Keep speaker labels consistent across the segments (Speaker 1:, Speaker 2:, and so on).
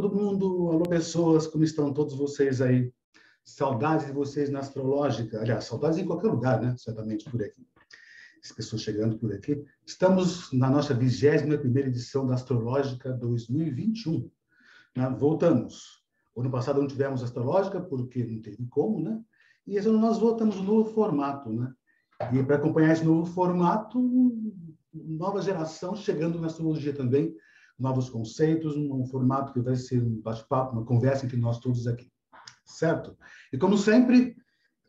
Speaker 1: Todo mundo, alô, pessoas, como estão todos vocês aí? Saudades de vocês na Astrológica. Aliás, saudades em qualquer lugar, né? Certamente por aqui. As pessoas chegando por aqui. Estamos na nossa 21 edição da Astrológica 2021. Né? Voltamos. O ano passado não tivemos Astrológica, porque não teve como, né? E esse ano nós voltamos no novo formato, né? E para acompanhar esse novo formato, nova geração chegando na astrologia também, novos conceitos, um, formato que vai ser um bate-papo, uma conversa entre nós todos aqui. Certo? E como sempre,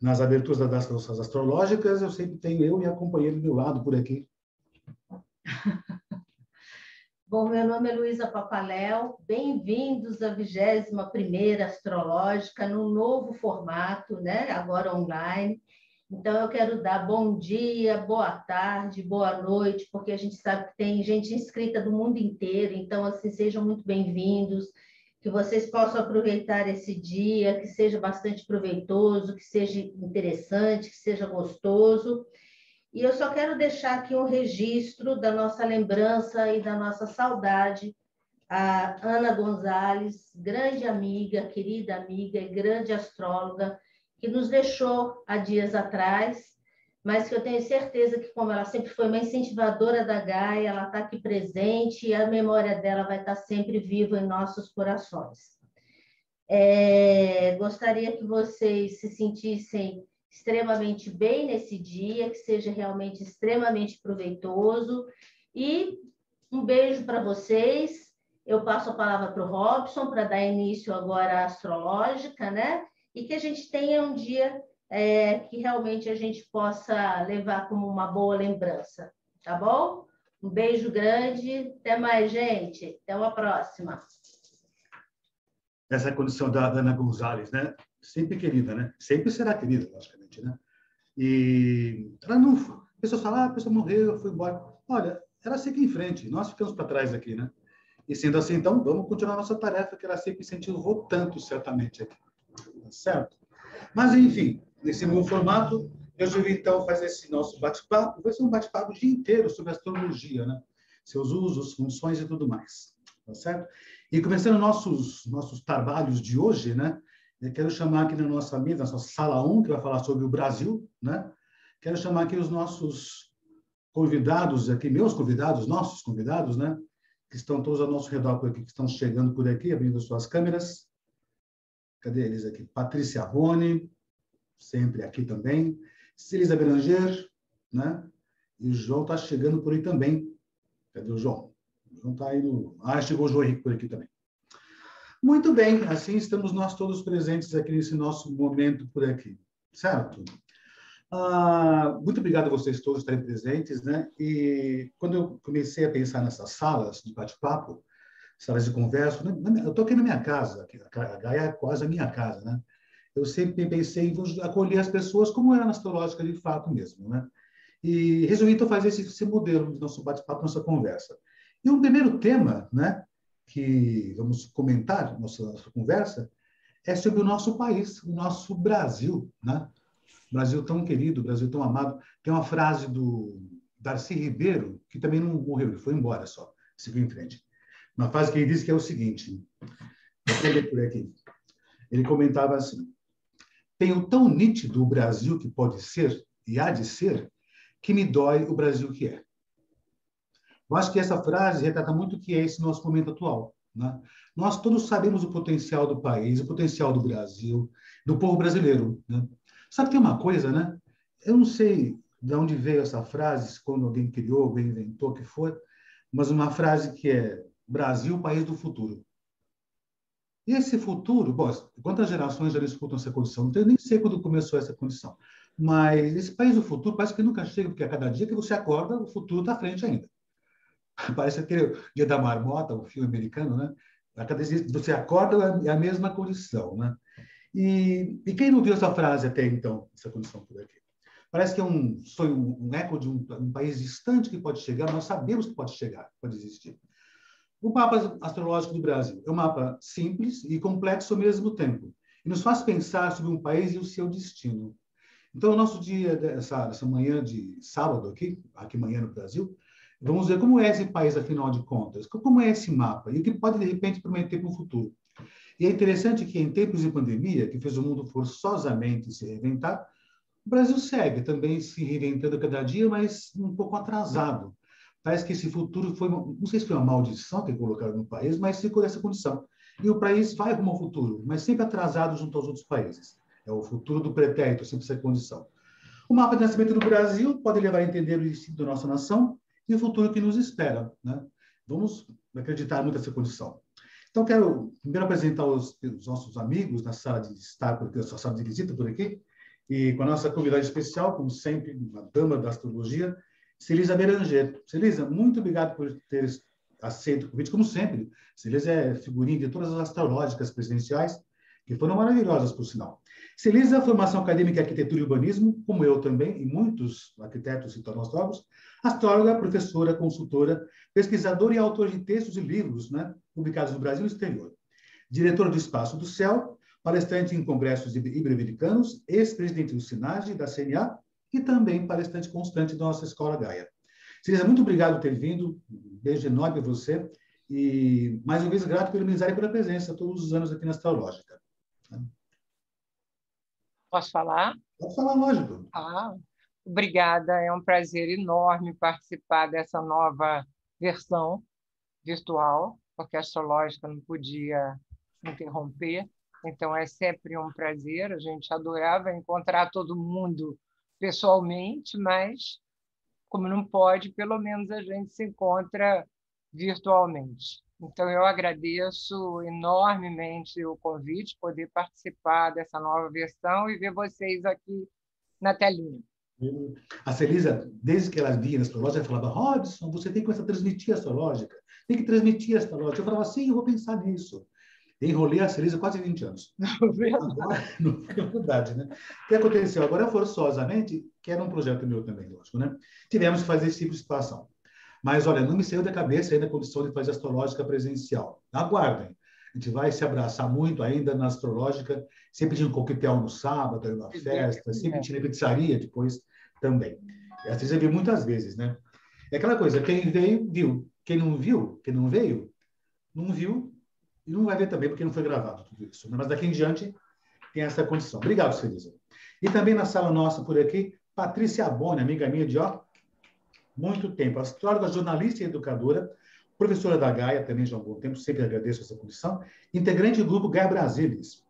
Speaker 1: nas aberturas das nossas astrológicas, eu sempre tenho eu e a companheira do meu lado por aqui.
Speaker 2: Bom, meu nome é Luísa Papaléu, bem-vindos à 21ª Astrológica, no novo formato, né? agora online. Então, eu quero dar bom dia, boa tarde, boa noite, porque a gente sabe que tem gente inscrita do mundo inteiro, então, assim, sejam muito bem-vindos, que vocês possam aproveitar esse dia, que seja bastante proveitoso, que seja interessante, que seja gostoso. E eu só quero deixar aqui um registro da nossa lembrança e da nossa saudade a Ana Gonzalez, grande amiga, querida amiga e grande astróloga, que nos deixou há dias atrás, mas que eu tenho certeza que, como ela sempre foi uma incentivadora da Gaia, ela está aqui presente e a memória dela vai estar sempre viva em nossos corações. É, gostaria que vocês se sentissem extremamente bem nesse dia, que seja realmente extremamente proveitoso. E um beijo para vocês. Eu passo a palavra para o Robson para dar início agora à astrológica, né? E que a gente tenha um dia é, que realmente a gente possa levar como uma boa lembrança, tá bom? Um beijo grande, até mais, gente. Até uma próxima.
Speaker 1: Essa é a condição da Ana Gonzalez, né? Sempre querida, né? Sempre será querida, logicamente, né? E ela não. Pessoa fala, ah, a pessoa morreu, foi embora. Olha, ela segue em frente, nós ficamos para trás aqui, né? E sendo assim, então, vamos continuar nossa tarefa, que ela sempre incentivou tanto, certamente, aqui certo? Mas, enfim, nesse novo formato, eu resolvi, então, fazer esse nosso bate-papo. Vai ser um bate-papo o dia inteiro sobre astrologia, né? Seus usos, funções e tudo mais, tá certo? E começando nossos, nossos trabalhos de hoje, né? Eu quero chamar aqui na nossa mesa, na nossa sala 1, que vai falar sobre o Brasil, né? Quero chamar aqui os nossos convidados aqui, meus convidados, nossos convidados, né? Que estão todos ao nosso redor por aqui, que estão chegando por aqui, abrindo suas câmeras. Cadê eles aqui? Patrícia Rony, sempre aqui também. Celisa Beranger, né? E o João está chegando por aí também. Cadê o João? O João está aí no... Ah, chegou o João Henrique por aqui também. Muito bem, assim estamos nós todos presentes aqui nesse nosso momento por aqui, certo? Ah, muito obrigado a vocês todos estarem presentes, né? E quando eu comecei a pensar nessas salas de bate-papo, salas de conversa. Eu estou aqui na minha casa, a Gaia é quase a minha casa, né? Eu sempre pensei em acolher as pessoas como era na astrológica de fato mesmo, né? E resolvi então fazer esse, esse modelo do nosso bate-papo, nossa conversa. E um primeiro tema, né, que vamos comentar nossa, nossa conversa, é sobre o nosso país, o nosso Brasil, né? Brasil tão querido, Brasil tão amado. Tem uma frase do Darcy Ribeiro, que também não morreu, ele foi embora só, seguiu em frente uma frase que ele disse que é o seguinte, vou por aqui. Ele comentava assim: Tenho tão nítido o Brasil que pode ser e há de ser, que me dói o Brasil que é. Eu acho que essa frase retrata muito o que é esse nosso momento atual. Né? Nós todos sabemos o potencial do país, o potencial do Brasil, do povo brasileiro. Né? Sabe, tem uma coisa, né? Eu não sei de onde veio essa frase, quando alguém criou, alguém inventou, que foi, mas uma frase que é Brasil, país do futuro. E esse futuro, bom, quantas gerações já disputam essa condição? Eu nem sei quando começou essa condição. Mas esse país do futuro parece que nunca chega, porque a cada dia que você acorda, o futuro está à frente ainda. Parece aquele Dia da Marmota, o filme americano, né? A cada dia que você acorda, é a mesma condição, né? E, e, quem não viu essa frase até então, essa condição por aqui? Parece que é um sonho, um eco de um, um país distante que pode chegar, nós sabemos que pode chegar, pode existir. O mapa astrológico do Brasil é um mapa simples e complexo ao mesmo tempo, e nos faz pensar sobre um país e o seu destino. Então, o nosso dia, dessa, dessa manhã de sábado aqui, aqui manhã no Brasil, Vamos ver como é esse país, afinal de contas, como é esse mapa e o que pode, de repente, prometer para o futuro. E é interessante que, em tempos de pandemia, que fez o mundo forçosamente se reinventar, o Brasil segue também se reinventando cada dia, mas um pouco atrasado. Parece que esse futuro foi, não sei se foi uma maldição que colocaram no país, mas ficou nessa condição. E o país vai rumo ao futuro, mas sempre atrasado junto aos outros países. É o futuro do pretérito, sempre essa condição. O mapa de nascimento do Brasil pode levar a entender o destino da nossa nação e o futuro que nos espera. Né? Vamos acreditar muito nessa condição. Então, quero primeiro apresentar os, os nossos amigos na sala de estar, porque a sala de visita por aqui, e com a nossa convidada especial, como sempre, uma dama da astrologia, Celisa Beranger. Celisa, muito obrigado por ter aceito o convite, como sempre. Celisa é figurinha de todas as astrológicas presidenciais, que foram maravilhosas, por sinal. Celisa, formação acadêmica em arquitetura e urbanismo, como eu também, e muitos arquitetos se tornam astrólogos, astróloga, professora, consultora, pesquisadora e autora de textos e livros né, publicados no Brasil e no exterior. Diretora do Espaço do Céu, palestrante em congressos ibero-americanos, ex-presidente do SINAGE, da CNA, e também palestrante constante da nossa Escola Gaia. Celisa, muito obrigado por ter vindo, um beijo enorme a você, e mais uma vez grato pelo amizade e pela presença todos os anos aqui na Astrológica.
Speaker 3: Posso falar?
Speaker 1: Pode falar, lógico.
Speaker 3: Ah, obrigada. É um prazer enorme participar dessa nova versão virtual, porque a astrológica não podia interromper. Então é sempre um prazer. A gente adorava encontrar todo mundo pessoalmente, mas como não pode, pelo menos a gente se encontra virtualmente. Então, eu agradeço enormemente o convite, poder participar dessa nova versão e ver vocês aqui na telinha.
Speaker 1: A Celisa, desde que ela via na astrológica, falava, Robson, você tem que começar a transmitir a astrológica, tem que transmitir a astrológica. Eu falava, sim, eu vou pensar nisso. Enrolei a Celisa quase 20 anos. Não foi verdade, né? O que aconteceu? Agora, forçosamente, que era um projeto meu também, lógico, né? Tivemos que fazer esse tipo de situação. Mas, olha, não me saiu da cabeça ainda a condição de fazer astrológica presencial. Aguardem. A gente vai se abraçar muito ainda na astrológica, sempre tinha um coquetel no sábado, uma festa, sempre tinha pizzaria depois também. Essa você viu muitas vezes, né? É aquela coisa, quem veio, viu. Quem não viu, quem não veio, não viu e não vai ver também, porque não foi gravado tudo isso. Né? Mas daqui em diante tem essa condição. Obrigado, Celisa. E também na sala nossa por aqui, Patrícia Boni, amiga minha de ó, muito tempo. Astróloga, jornalista e educadora, professora da Gaia também já há algum tempo, sempre agradeço essa condição, integrante do grupo Gaia Brasilis.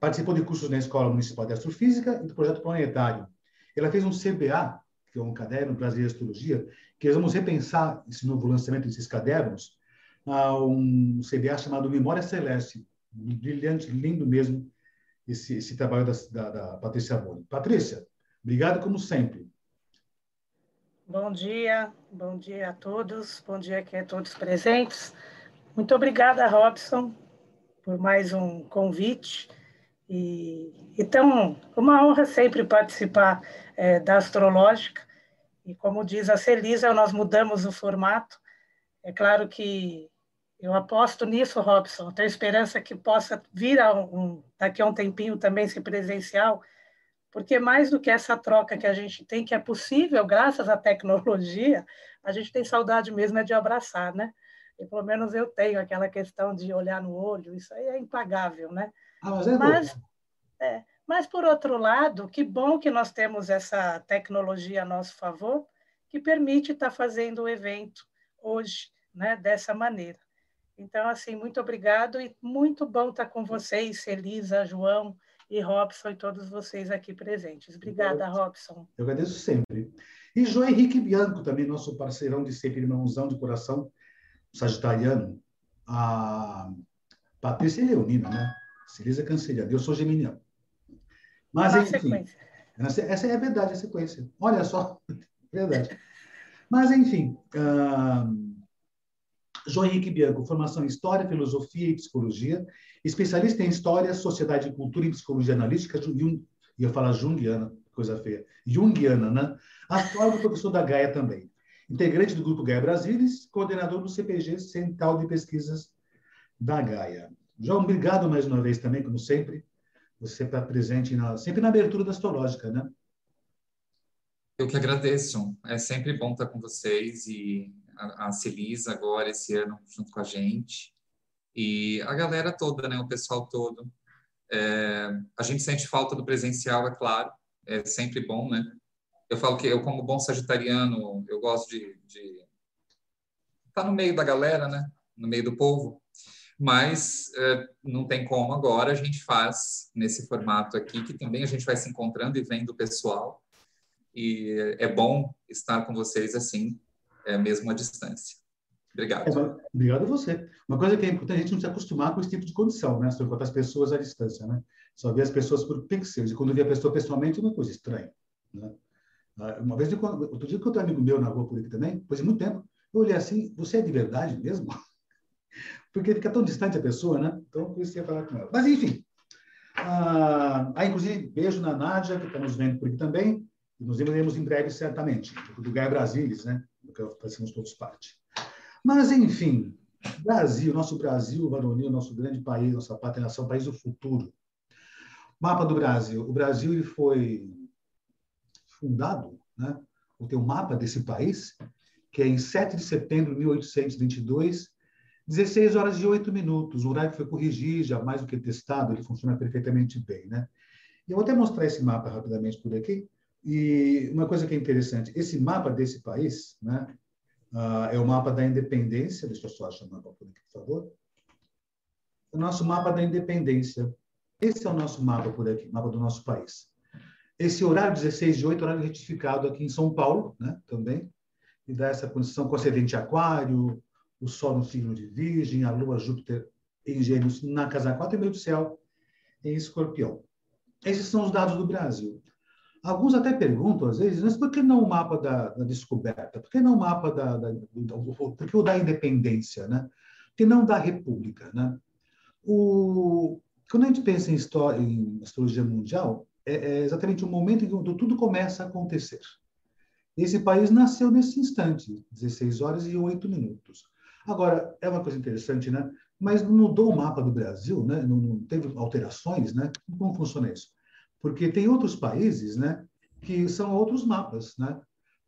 Speaker 1: Participou de cursos na Escola Municipal de Astrofísica e do Projeto Planetário. Ela fez um CBA, que é um caderno brasileiro de astrologia, que nós vamos repensar esse novo lançamento desses cadernos, a um CBA chamado Memória Celeste. Brilhante, lindo mesmo, esse, esse trabalho da, da, da Patrícia Boni. Patrícia, obrigado como sempre.
Speaker 4: Bom dia, bom dia a todos, bom dia aqui a todos presentes. Muito obrigada, Robson, por mais um convite. E, então, uma honra sempre participar é, da Astrológica. E como diz a Celisa, nós mudamos o formato. É claro que eu aposto nisso, Robson. Tenho esperança que possa vir a um, daqui a um tempinho também ser presencial, porque mais do que essa troca que a gente tem, que é possível graças à tecnologia, a gente tem saudade mesmo é de abraçar, né? E pelo menos eu tenho aquela questão de olhar no olho, isso aí é impagável, né?
Speaker 1: Ah, mas, é mas,
Speaker 4: é, mas, por outro lado, que bom que nós temos essa tecnologia a nosso favor, que permite estar fazendo o evento hoje, né, dessa maneira. Então, assim, muito obrigado e muito bom estar com vocês, Elisa, João, e Robson e todos vocês aqui presentes. Obrigada, Robson.
Speaker 1: Eu agradeço sempre. E João Henrique Bianco, também nosso parceirão de sempre, irmãozão de coração, sagitariano. A Patrícia é leonina, né? Celisa é canceriana. Eu sou geminiano. Mas, Na enfim, sequência. essa é a verdade, a sequência. Olha só, verdade. Mas, enfim, uh, João Henrique Bianco, formação em História, Filosofia e Psicologia, especialista em História, Sociedade, Cultura e Psicologia Analítica, Jung, ia falar Jungiana, coisa feia, Jungiana, né? Astrólogo professor da Gaia também. Integrante do Grupo Gaia Brasilis, coordenador do CPG, Central de Pesquisas da Gaia. João, obrigado mais uma vez também, como sempre. Você está presente na, sempre na abertura da Astrológica, né?
Speaker 5: Eu que agradeço. É sempre bom estar com vocês e a, Celisa agora esse ano junto com a gente e a galera toda, né? O pessoal todo. É, a gente sente falta do presencial, é claro, é sempre bom, né? Eu falo que eu, como bom sagitariano, eu gosto de, de estar tá no meio da galera, né? No meio do povo. Mas é, não tem como agora, a gente faz nesse formato aqui, que também a gente vai se encontrando e vendo o pessoal. E é bom estar com vocês assim, é, mesmo à distância. Obrigado.
Speaker 1: É, obrigado a você. Uma coisa que é importante, a gente não se acostumar com esse tipo de condição, né? Encontrar as pessoas à distância, né? Só ver as pessoas por pixels. E quando vê a pessoa pessoalmente, é uma coisa estranha, né? Ah, uma vez, outro dia, que outro amigo meu na rua por aqui também, depois de muito tempo, eu olhei assim, você é de verdade mesmo? Porque fica tão distante a pessoa, né? Então, por isso falar com ela. Mas, enfim. Ah, inclusive, beijo na Nádia, que está nos vendo por aqui também. E nos veremos em breve, certamente. Do Gaia Brasilis, né? Do que fazemos todos parte. Mas, enfim, Brasil, nosso Brasil varonil, nosso grande país, nossa pátria nação, país do futuro. Mapa do Brasil. O Brasil ele foi fundado, né? tem um mapa desse país, que é em 7 de setembro de 1822, 16 horas e 8 minutos. O horário foi corrigido, já mais do que testado, ele funciona perfeitamente bem. Né? E eu vou até mostrar esse mapa rapidamente por aqui. E uma coisa que é interessante, esse mapa desse país, né, Uh, é o mapa da independência. Deixa eu só achar o mapa por aqui, por favor. O nosso mapa da independência. Esse é o nosso mapa por aqui, mapa do nosso país. Esse horário 16 de 8, horário retificado aqui em São Paulo, né, também, e dá essa condição com ascendente aquário, o Sol no signo de Virgem, a Lua, Júpiter em Gêmeos na casa 4 e meio do céu em Escorpião. Esses são os dados do Brasil. Alguns até perguntam, às vezes, mas por que não o mapa da, da descoberta? Por que não o mapa da, da, do, por que o da independência? Né? Por que não da república? Né? O, quando a gente pensa em, história, em astrologia mundial, é, é exatamente o momento em que tudo começa a acontecer. Esse país nasceu nesse instante, 16 horas e 8 minutos. Agora, é uma coisa interessante, né? Mas mudou o mapa do Brasil, né? Não, não teve alterações, né? Como funciona isso? Porque tem outros países, né, que são outros mapas, né?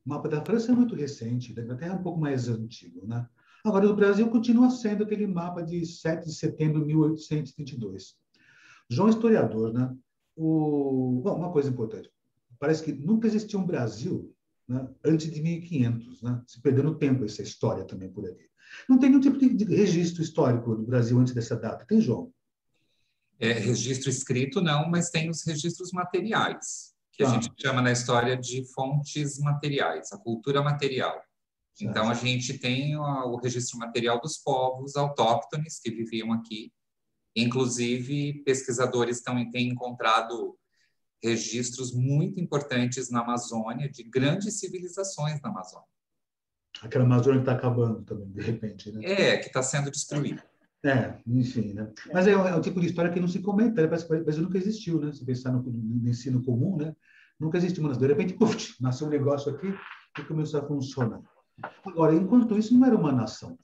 Speaker 1: O mapa da França é muito recente, da Inglaterra é um pouco mais antigo, né? Agora, o Brasil continua sendo aquele mapa de 7 de setembro de 1822. João Historiador, né? O... Bom, uma coisa importante. Parece que nunca existiu um Brasil né, antes de 1500, né? Se perdendo tempo essa história também por ali. Não tem nenhum tipo de registro histórico do Brasil antes dessa data. Tem, João?
Speaker 5: É, registro escrito não, mas tem os registros materiais, que a ah. gente chama na história de fontes materiais, a cultura material. Certo. Então, a gente tem o registro material dos povos autóctones que viviam aqui. Inclusive, pesquisadores tão, têm encontrado registros muito importantes na Amazônia, de grandes civilizações na Amazônia.
Speaker 1: Aquela Amazônia que está acabando também, de repente, né?
Speaker 5: É, que está sendo destruída.
Speaker 1: É, enfim, né? Mas é, é o tipo de história que não se comenta, né? parece Brasil nunca existiu, né? Se pensar no, no ensino comum, né? Nunca existiu, mas de repente, puf, nasceu um negócio aqui e começou a funcionar. Agora, enquanto isso, não era uma nação.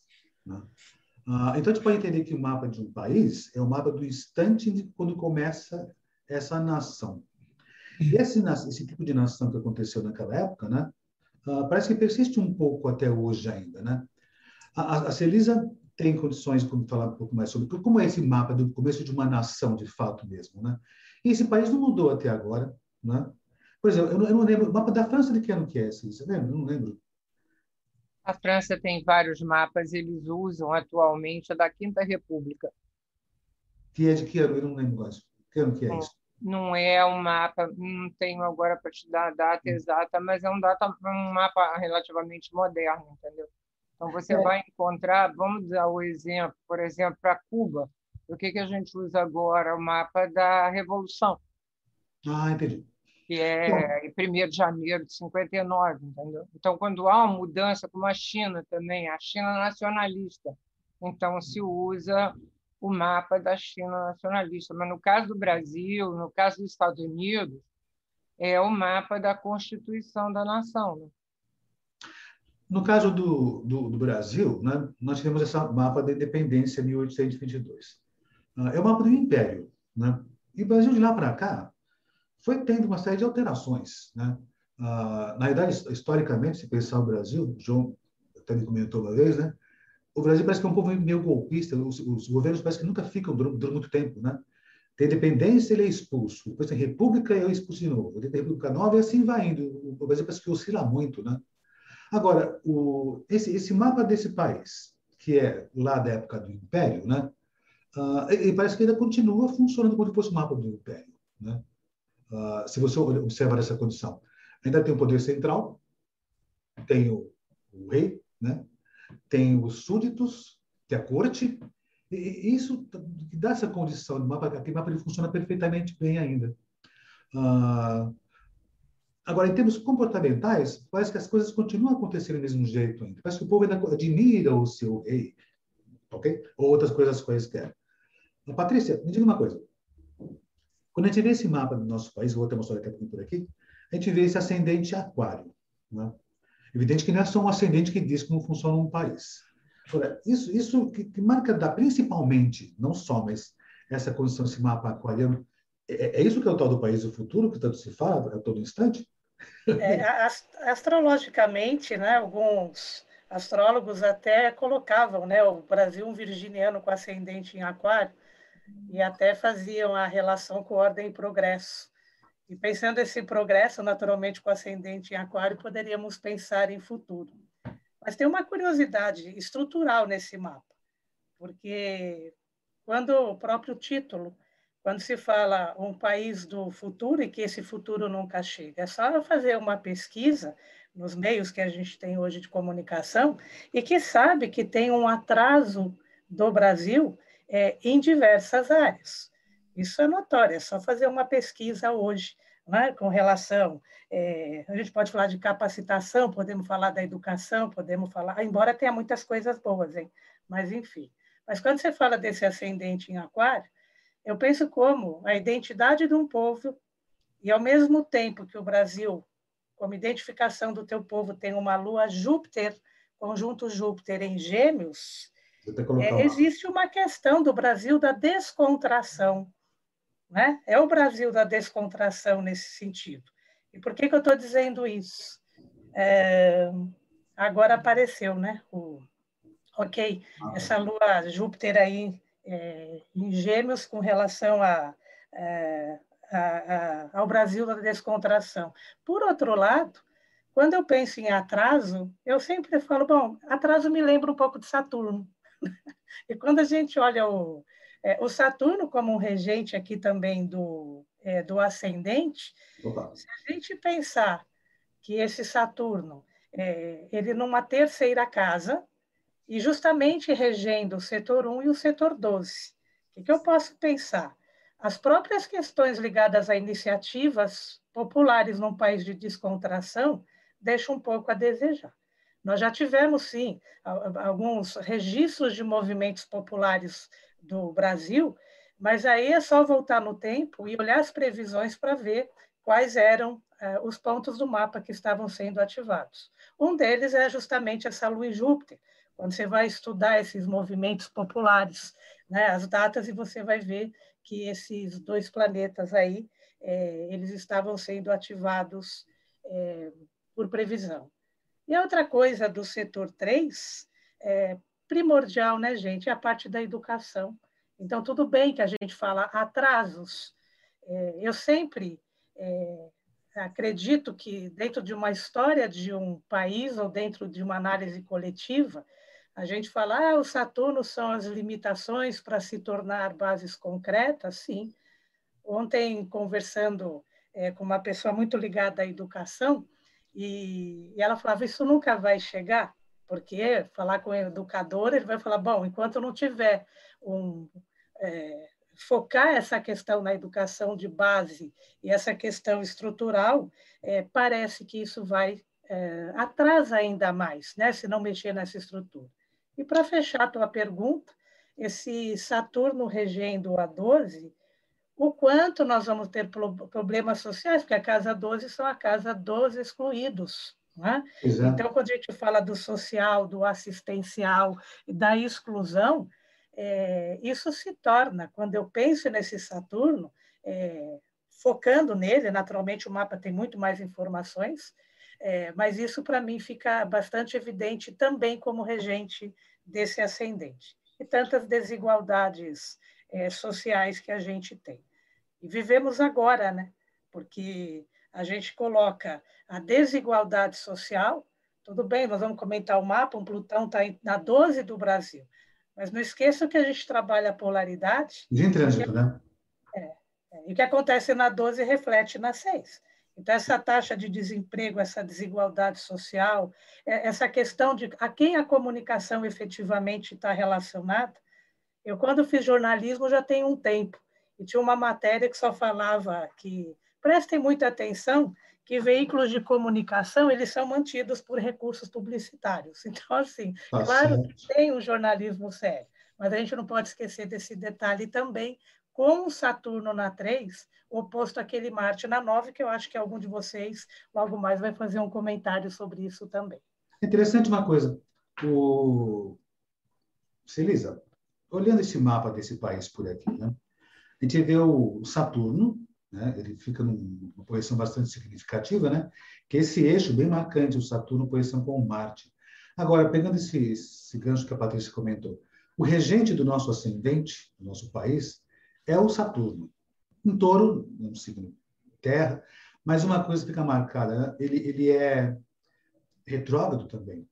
Speaker 1: Né? Ah, então, a gente pode entender que o mapa de um país é o mapa do instante de quando começa essa nação. E esse, esse tipo de nação que aconteceu naquela época, né? Ah, parece que persiste um pouco até hoje ainda, né? A, a Celisa tem condições de falar um pouco mais sobre como é esse mapa do começo de uma nação, de fato mesmo, né? E esse país não mudou até agora, né? Por exemplo, eu não, eu não lembro, o mapa da França de que ano que é esse? Você lembra? Eu não lembro.
Speaker 3: A França tem vários mapas, eles usam atualmente a da Quinta República.
Speaker 1: Que é de que ano? Eu não lembro mais. Que ano que é isso?
Speaker 3: Não é um mapa, não tenho agora para te dar a data hum. exata, mas é um, data, um mapa relativamente moderno, entendeu? Então, você é. vai encontrar, vamos dar o exemplo, por exemplo, para Cuba, o que, que a gente usa agora? O mapa da Revolução.
Speaker 1: Ah, entendi.
Speaker 3: Que é em 1 de janeiro de 59, entendeu? Então, quando há uma mudança, como a China também, a China nacionalista, então se usa o mapa da China nacionalista. Mas no caso do Brasil, no caso dos Estados Unidos, é o mapa da Constituição da Nação. Né?
Speaker 1: No caso do, do, do, Brasil, né, nós tivemos esse mapa da independência 1822. Ah, é o mapa do Império. Né? E o Brasil, de lá para cá, foi tendo uma série de alterações. Né? Ah, na verdade, historicamente, se pensar o Brasil, João até me comentou uma vez, né? O Brasil parece que é um povo meio golpista, os, os governos parece que nunca ficam, duram, duram muito tempo, né? Tem independência, ele é expulso. Depois tem república, ele é expulso de novo. Tem república nova e assim vai indo. O Brasil parece que oscila muito, né? Agora, o, esse, esse mapa desse país, que é lá da época do Império, né? Uh, ele parece que ainda continua funcionando como se fosse o mapa do Império, né? Uh, se você observar essa condição. Ainda tem o poder central, tem o, o rei, né? tem os súditos, tem a corte, e isso dá essa condição, o mapa, aquele mapa ele funciona perfeitamente bem ainda. Uh, agora, em termos comportamentais, parece que as coisas continuam acontecendo do mesmo jeito ainda. Parece que o povo ainda admira o seu rei, ok? Ou outras coisas quaisquer. Patrícia, me diga uma coisa. Quando a gente vê esse mapa do nosso país, vou até mostrar daqui a pouquinho por aqui, a gente vê esse ascendente aquário. Né? Evidente que não é só um ascendente que diz como funciona um país. Agora, isso, isso que, que marca dá principalmente, não só, mas essa condição, esse mapa aquariano, é, é, isso que é o tal do país do futuro, que tanto se fala a todo instante?
Speaker 4: É, astrologicamente, né, alguns astrólogos até colocavam né, o Brasil um virginiano com ascendente em aquário e até faziam a relação com ordem e progresso. E pensando esse progresso, naturalmente, com ascendente em aquário, poderíamos pensar em futuro. Mas tem uma curiosidade estrutural nesse mapa, porque quando o próprio título, quando se fala um país do futuro e que esse futuro nunca chega, é só fazer uma pesquisa nos meios que a gente tem hoje de comunicação e que sabe que tem um atraso do Brasil é, em diversas áreas. Isso é notório, é só fazer uma pesquisa hoje né, com relação. É, a gente pode falar de capacitação, podemos falar da educação, podemos falar, embora tenha muitas coisas boas, hein? mas enfim. Mas quando você fala desse ascendente em Aquário, eu penso como a identidade de um povo, e ao mesmo tempo que o Brasil, como identificação do teu povo, tem uma lua Júpiter, conjunto Júpiter em Gêmeos, é, existe uma questão do Brasil da descontração né? É o Brasil da descontração nesse sentido. E por que, que eu estou dizendo isso? É, agora apareceu, né? O, ok, ah. essa lua Júpiter aí é, em Gêmeos com relação a, é, a, a, ao Brasil da descontração. Por outro lado, quando eu penso em atraso, eu sempre falo, bom, atraso me lembra um pouco de Saturno. e quando a gente olha o, é, o Saturno, como um regente aqui também do, é, do ascendente, Opa. se a gente pensar que esse Saturno, é, ele numa terceira casa, e justamente regendo o setor 1 e o setor 12, o que, eu posso pensar? As próprias questões ligadas a iniciativas populares num país de descontração deixam um pouco a desejar. Nós já tivemos, sim, alguns registros de movimentos populares do Brasil, mas aí é só voltar no tempo e olhar as previsões para ver quais eram eh, os pontos do mapa que estavam sendo ativados. Um deles é justamente essa Lua e Júpiter, quando você vai estudar esses movimentos populares, né, as datas, e você vai ver que esses dois planetas aí, eh, eles estavam sendo ativados eh, por previsão. E a outra coisa do setor 3, é, primordial, né, gente? É a parte da educação. Então, tudo bem que a gente fala atrasos. É, eu sempre é, acredito que, dentro de uma história de um país ou dentro de uma análise coletiva, a gente fala, ah, o Saturno são as limitações para se tornar bases concretas, sim. Ontem, conversando é, com uma pessoa muito ligada à educação, e, e ela falava, isso nunca vai chegar porque falar com o educador, ele vai falar, bom, enquanto não tiver um... É, focar essa questão na educação de base e essa questão estrutural, é, parece que isso vai é, atrasa ainda mais, né, se não mexer nessa estrutura. E para fechar a tua pergunta, esse Saturno regendo a 12, o quanto nós vamos ter problemas sociais, porque a casa 12 são a casa dos excluídos, né? Então, quando a gente fala do social, do assistencial e da exclusão, é, isso se torna, quando eu penso nesse Saturno, é, focando nele, naturalmente o mapa tem muito mais informações, é, mas isso para mim fica bastante evidente também como regente desse ascendente. E tantas desigualdades é, sociais que a gente tem. E vivemos agora, né? porque a gente coloca a desigualdade social, tudo bem, nós vamos comentar o mapa, um Plutão está na 12 do Brasil, mas não esqueçam que a gente trabalha a polaridade.
Speaker 1: De trânsito, né?
Speaker 4: É, é, e o que acontece na 12 reflete na 6. Então, essa taxa de desemprego, essa desigualdade social, é, essa questão de a quem a comunicação efetivamente está relacionada. Eu, quando fiz jornalismo, já tem um tempo, e tinha uma matéria que só falava que prestem muita atenção que veículos de comunicação eles são mantidos por recursos publicitários. Então, assim, tá claro certo. que tem um jornalismo sério, mas a gente não pode esquecer desse detalhe também, com o Saturno na 3, oposto àquele Marte na 9, que eu acho que algum de vocês logo mais vai fazer um comentário sobre isso também.
Speaker 1: Interessante uma coisa. O... Celisa, olhando esse mapa desse país por aqui, né? a gente vê o Saturno, né? ele fica numa posição bastante significativa, né? que é esse eixo bem marcante, o Saturno, posição com o Marte. Agora, pegando esse, esse gancho que a Patrícia comentou, o regente do nosso ascendente, do nosso país, é o Saturno. Um touro, um signo terra, mas uma coisa fica marcada, né? ele, ele é retrógrado também.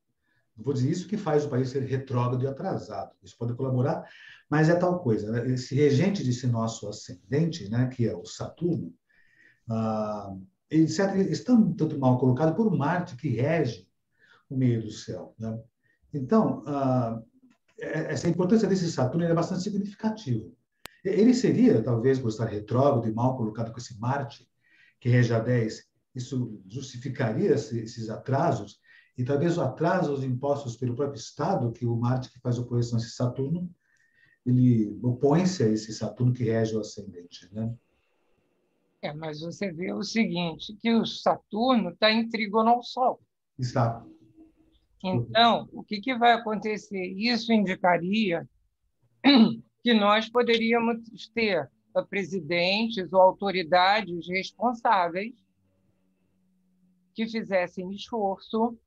Speaker 1: Não vou dizer isso que faz o país ser retrógrado e atrasado. Isso pode colaborar, mas é tal coisa. Né? Esse regente desse nosso ascendente, né, que é o Saturno, ah, está tanto mal colocado por Marte, que rege o meio do céu. Né? Então, ah, é, essa importância desse Saturno é bastante significativa. Ele seria, talvez, por estar retrógrado e mal colocado com esse Marte, que rege a 10, isso justificaria esses atrasos, e talvez o atraso aos impostos pelo próprio Estado, que o Marte que faz oposição a esse Saturno, ele opõe-se a esse Saturno que rege o ascendente, né?
Speaker 3: É, mas você vê o seguinte, que o Saturno está em trígono ao Sol.
Speaker 1: Está.
Speaker 3: Então, o que, que vai acontecer? Isso indicaria que nós poderíamos ter presidentes ou autoridades responsáveis que fizessem esforço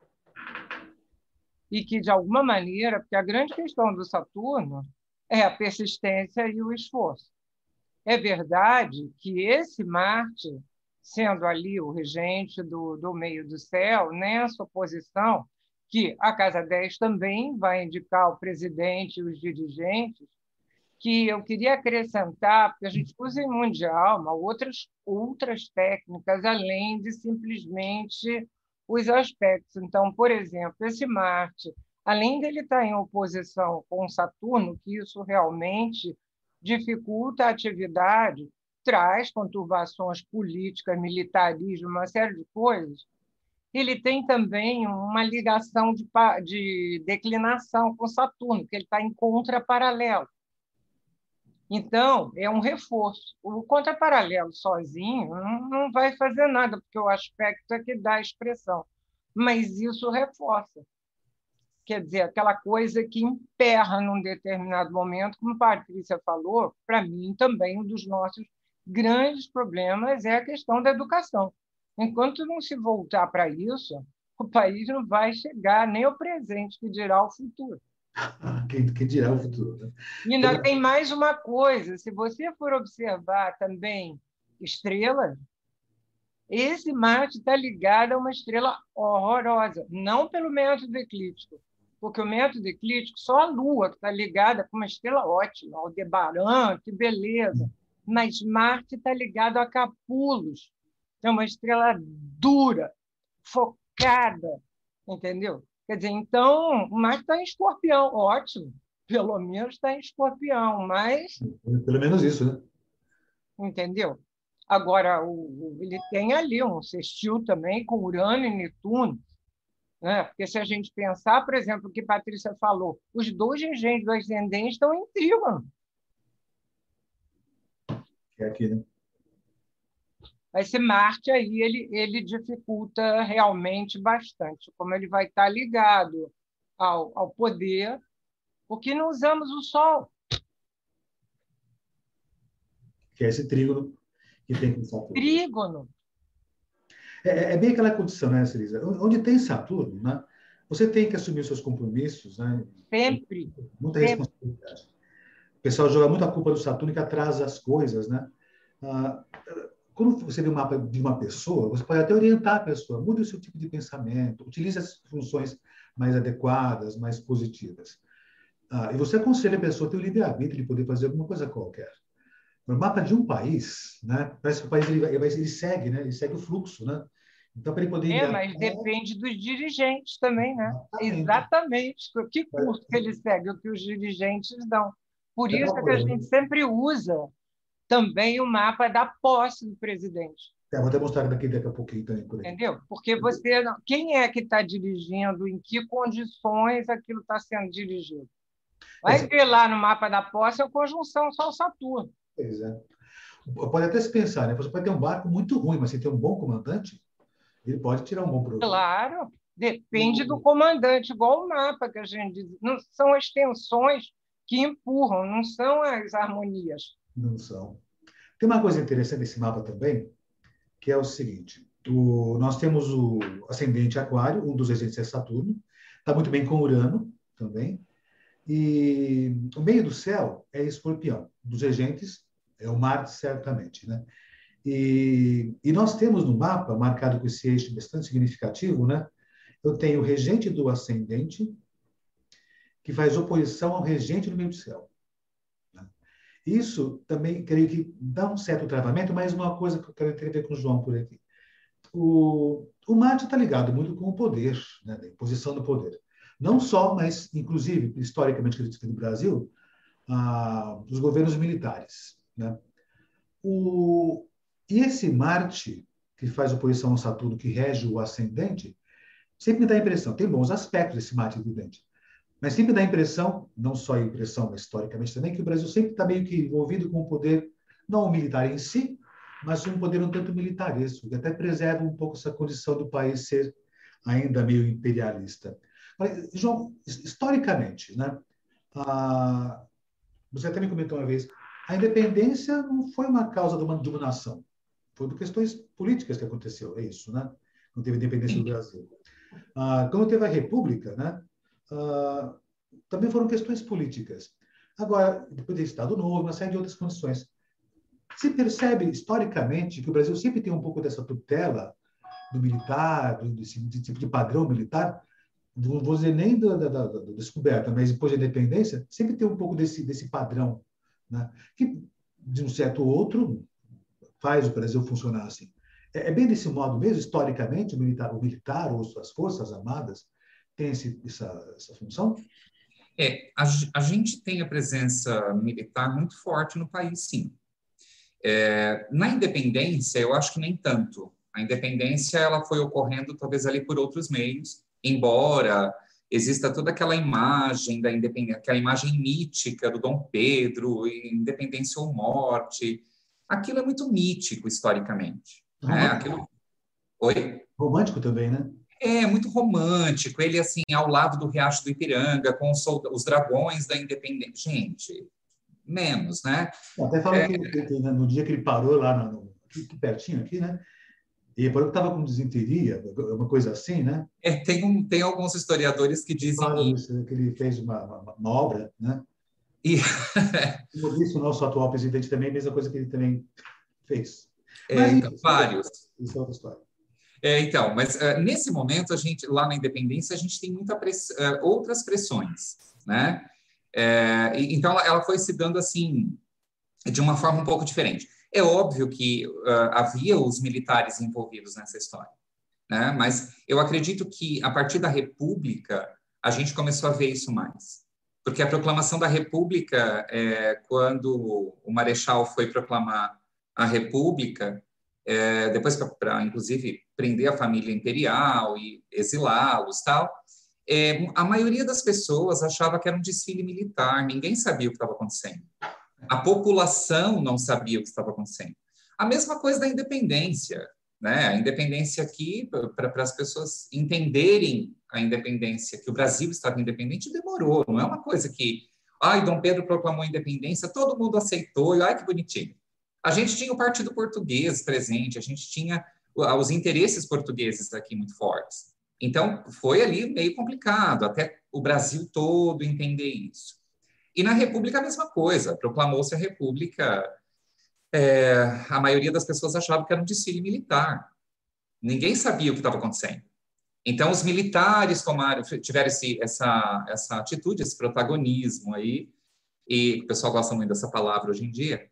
Speaker 3: e que, de alguma maneira, porque a grande questão do Saturno é a persistência e o esforço. É verdade que esse Marte, sendo ali o regente do, do meio do céu, nessa posição, que a Casa 10 também vai indicar o presidente e os dirigentes, que eu queria acrescentar, porque a gente usa em mundial outras, outras técnicas, além de simplesmente os aspectos. Então, por exemplo, esse Marte além dele estar em oposição com Saturno, que isso realmente dificulta a atividade, traz conturbações políticas, militarismo, uma série de coisas, ele tem também uma ligação de, de declinação com Saturno, que ele está em contraparalelo. Então, é um reforço. O contraparalelo sozinho não, vai fazer nada, porque o aspecto é que dá a expressão, mas isso reforça quer dizer, aquela coisa que emperra num determinado momento, como a Patrícia falou, para mim também um dos nossos grandes problemas é a questão da educação. Enquanto não se voltar para isso, o país não vai chegar nem ao presente, que dirá o futuro.
Speaker 1: Quem, quem dirá o futuro? Né?
Speaker 3: E ainda tem mais uma coisa: se você for observar também estrelas, esse Marte está ligado a uma estrela horrorosa, não pelo método eclíptico, porque o método eclíptico, só a Lua que está ligada com uma estrela ótima, Aldebaran, que beleza. Mas Marte está ligado a Capulos, é uma estrela dura, focada, entendeu? Quer dizer, então, Marte está em escorpião, ótimo, pelo menos está em escorpião, mas.
Speaker 1: Pelo menos isso, né?
Speaker 3: Entendeu? Agora, o, ele tem ali um sextil também com Urano e Netuno. Né? Porque se a gente pensar, por exemplo, o que a Patrícia falou, os dois regentes do ascendente estão em trígono.
Speaker 1: É aqui, né?
Speaker 3: Esse Marte aí, ele, ele dificulta realmente bastante, como ele vai estar ligado ao, ao poder, porque não usamos o Sol.
Speaker 1: Que é esse trígono que tem que
Speaker 3: Trígono.
Speaker 1: É, é, bem aquela condição, né, Celisa? Onde tem Saturno, né? Você tem que assumir seus compromissos, né?
Speaker 3: Sempre.
Speaker 1: Muita Sempre. responsabilidade. O pessoal joga muito a culpa do Saturno que atrasa as coisas, né? Ah, quando você vê o mapa de uma pessoa, você pode até orientar a pessoa, mude o seu tipo de pensamento, utilize as funções mais adequadas, mais positivas. Ah, e você aconselha a pessoa a ter o livre-arbítrio de poder fazer alguma coisa qualquer. O mapa de um país, né? Parece que o país ele, ele, segue, né? Ele segue o fluxo, né?
Speaker 3: Então, para ele poder. É, mas depende dos dirigentes também, né? Exatamente. Exatamente. Que curso que ele segue, o que os dirigentes dão. Por é isso é que a gente sempre usa também o mapa da posse do presidente.
Speaker 1: É, vou demonstrar daqui, daqui a pouquinho também.
Speaker 3: Por Entendeu? Porque você. Quem é que está dirigindo, em que condições aquilo está sendo dirigido? Vai Exato. ver lá no mapa da posse a conjunção Sol-Saturno.
Speaker 1: Exato. Pode até se pensar, né? Você pode ter um barco muito ruim, mas se tem um bom comandante, ele pode tirar um bom produto.
Speaker 3: Claro, depende do comandante, igual o mapa que a gente diz. Não são as tensões que empurram, não são as harmonias.
Speaker 1: Não são. Tem uma coisa interessante nesse mapa também, que é o seguinte: o, nós temos o ascendente Aquário, um dos regentes é Saturno, está muito bem com Urano também, e o meio do céu é Escorpião, dos regentes é o Marte, certamente, né? E, e, nós temos no mapa, marcado com esse eixo bastante significativo, né? Eu tenho o regente do ascendente, que faz oposição ao regente do meio do céu. Isso também, creio que dá um certo travamento, mas uma coisa que eu quero ver com o João por aqui. O, o Marte está ligado muito com o poder, né? a imposição do poder. Não só, mas, inclusive, historicamente, no Brasil, ah, os governos militares. Né? O, e esse Marte, que faz oposição ao Saturno, que rege o ascendente, sempre me dá a impressão, tem bons aspectos esse Marte evidente, mas sempre dá a impressão, não só a impressão, mas historicamente também, que o Brasil sempre está meio que envolvido com o poder, não o militar em si, mas um poder um tanto militaresco, que até preserva um pouco essa condição do país ser ainda meio imperialista. Mas, João, historicamente, né, ah, você até me comentou uma vez, a independência não foi uma causa de uma, de uma nação. Foi por questões políticas que aconteceu, é isso, né? Não teve independência do Brasil. Ah, quando teve a República, né? Ah, também foram questões políticas. Agora, depois do Estado Novo, uma série de outras condições. Se percebe, historicamente, que o Brasil sempre tem um pouco dessa tutela do militar, do, desse, desse tipo de padrão militar, não vou dizer nem da, da, da, da, descoberta, mas depois da independência, sempre tem um pouco desse, desse padrão, né? que, de um certo outro, faz o Brasil funcionar assim. É, é bem desse modo mesmo, historicamente, o militar, o militar ou as forças armadas têm esse, essa, essa função?
Speaker 5: É, a, a, gente tem a presença militar muito forte no país, sim. É, na independência, eu acho que nem tanto. A independência ela foi ocorrendo talvez ali por outros meios, embora exista toda aquela imagem da independência, aquela imagem mítica do Dom Pedro, independência ou morte, aquilo é muito mítico historicamente. Né? Aquilo... Oi?
Speaker 1: Romântico também, né?
Speaker 5: É, muito romântico. Ele, assim, ao lado do Riacho do Ipiranga, com os, os dragões da independência. Gente, menos, né?
Speaker 1: Até fala é... que, que, no dia que ele parou lá, no, aqui, pertinho aqui, né? E parou que estava com desinteria, uma coisa assim, né?
Speaker 5: É, tem, um, tem alguns historiadores que dizem...
Speaker 1: Fala isso, que ele fez uma, uma, uma obra, né? E... Como disse o nosso atual presidente também, a mesma coisa que ele também fez.
Speaker 5: É, mas, então, isso, vários. Isso é outra história. É, então, mas uh, nesse momento, a gente, lá na Independência, a gente tem muita press, uh, outras pressões, né? É, então, ela, ela, foi se dando assim, de uma forma um pouco diferente. É óbvio que uh, havia os militares envolvidos nessa história, né? Mas eu acredito que, a partir da República, a gente começou a ver isso mais porque a proclamação da República, é, quando o Marechal foi proclamar a República, é, depois para, inclusive, prender a família imperial e exilá-los tal, é, a maioria das pessoas achava que era um desfile militar, ninguém sabia o que estava acontecendo. A população não sabia o que estava acontecendo. A mesma coisa da independência, né? A independência aqui, para as pessoas entenderem a independência, que o Brasil estava independente, demorou. Não é uma coisa que, ai, Dom Pedro proclamou a independência, todo mundo aceitou, e ai que bonitinho. A gente tinha o Partido Português presente, a gente tinha os interesses portugueses aqui muito fortes. Então, foi ali meio complicado, até o Brasil todo entender isso. E na República, a mesma coisa, proclamou-se a República. É, a maioria das pessoas achava que era um desfile militar. Ninguém sabia o que estava acontecendo. Então, os militares tomaram, tiveram esse, essa, essa atitude, esse protagonismo aí, e o pessoal gosta muito dessa palavra hoje em dia,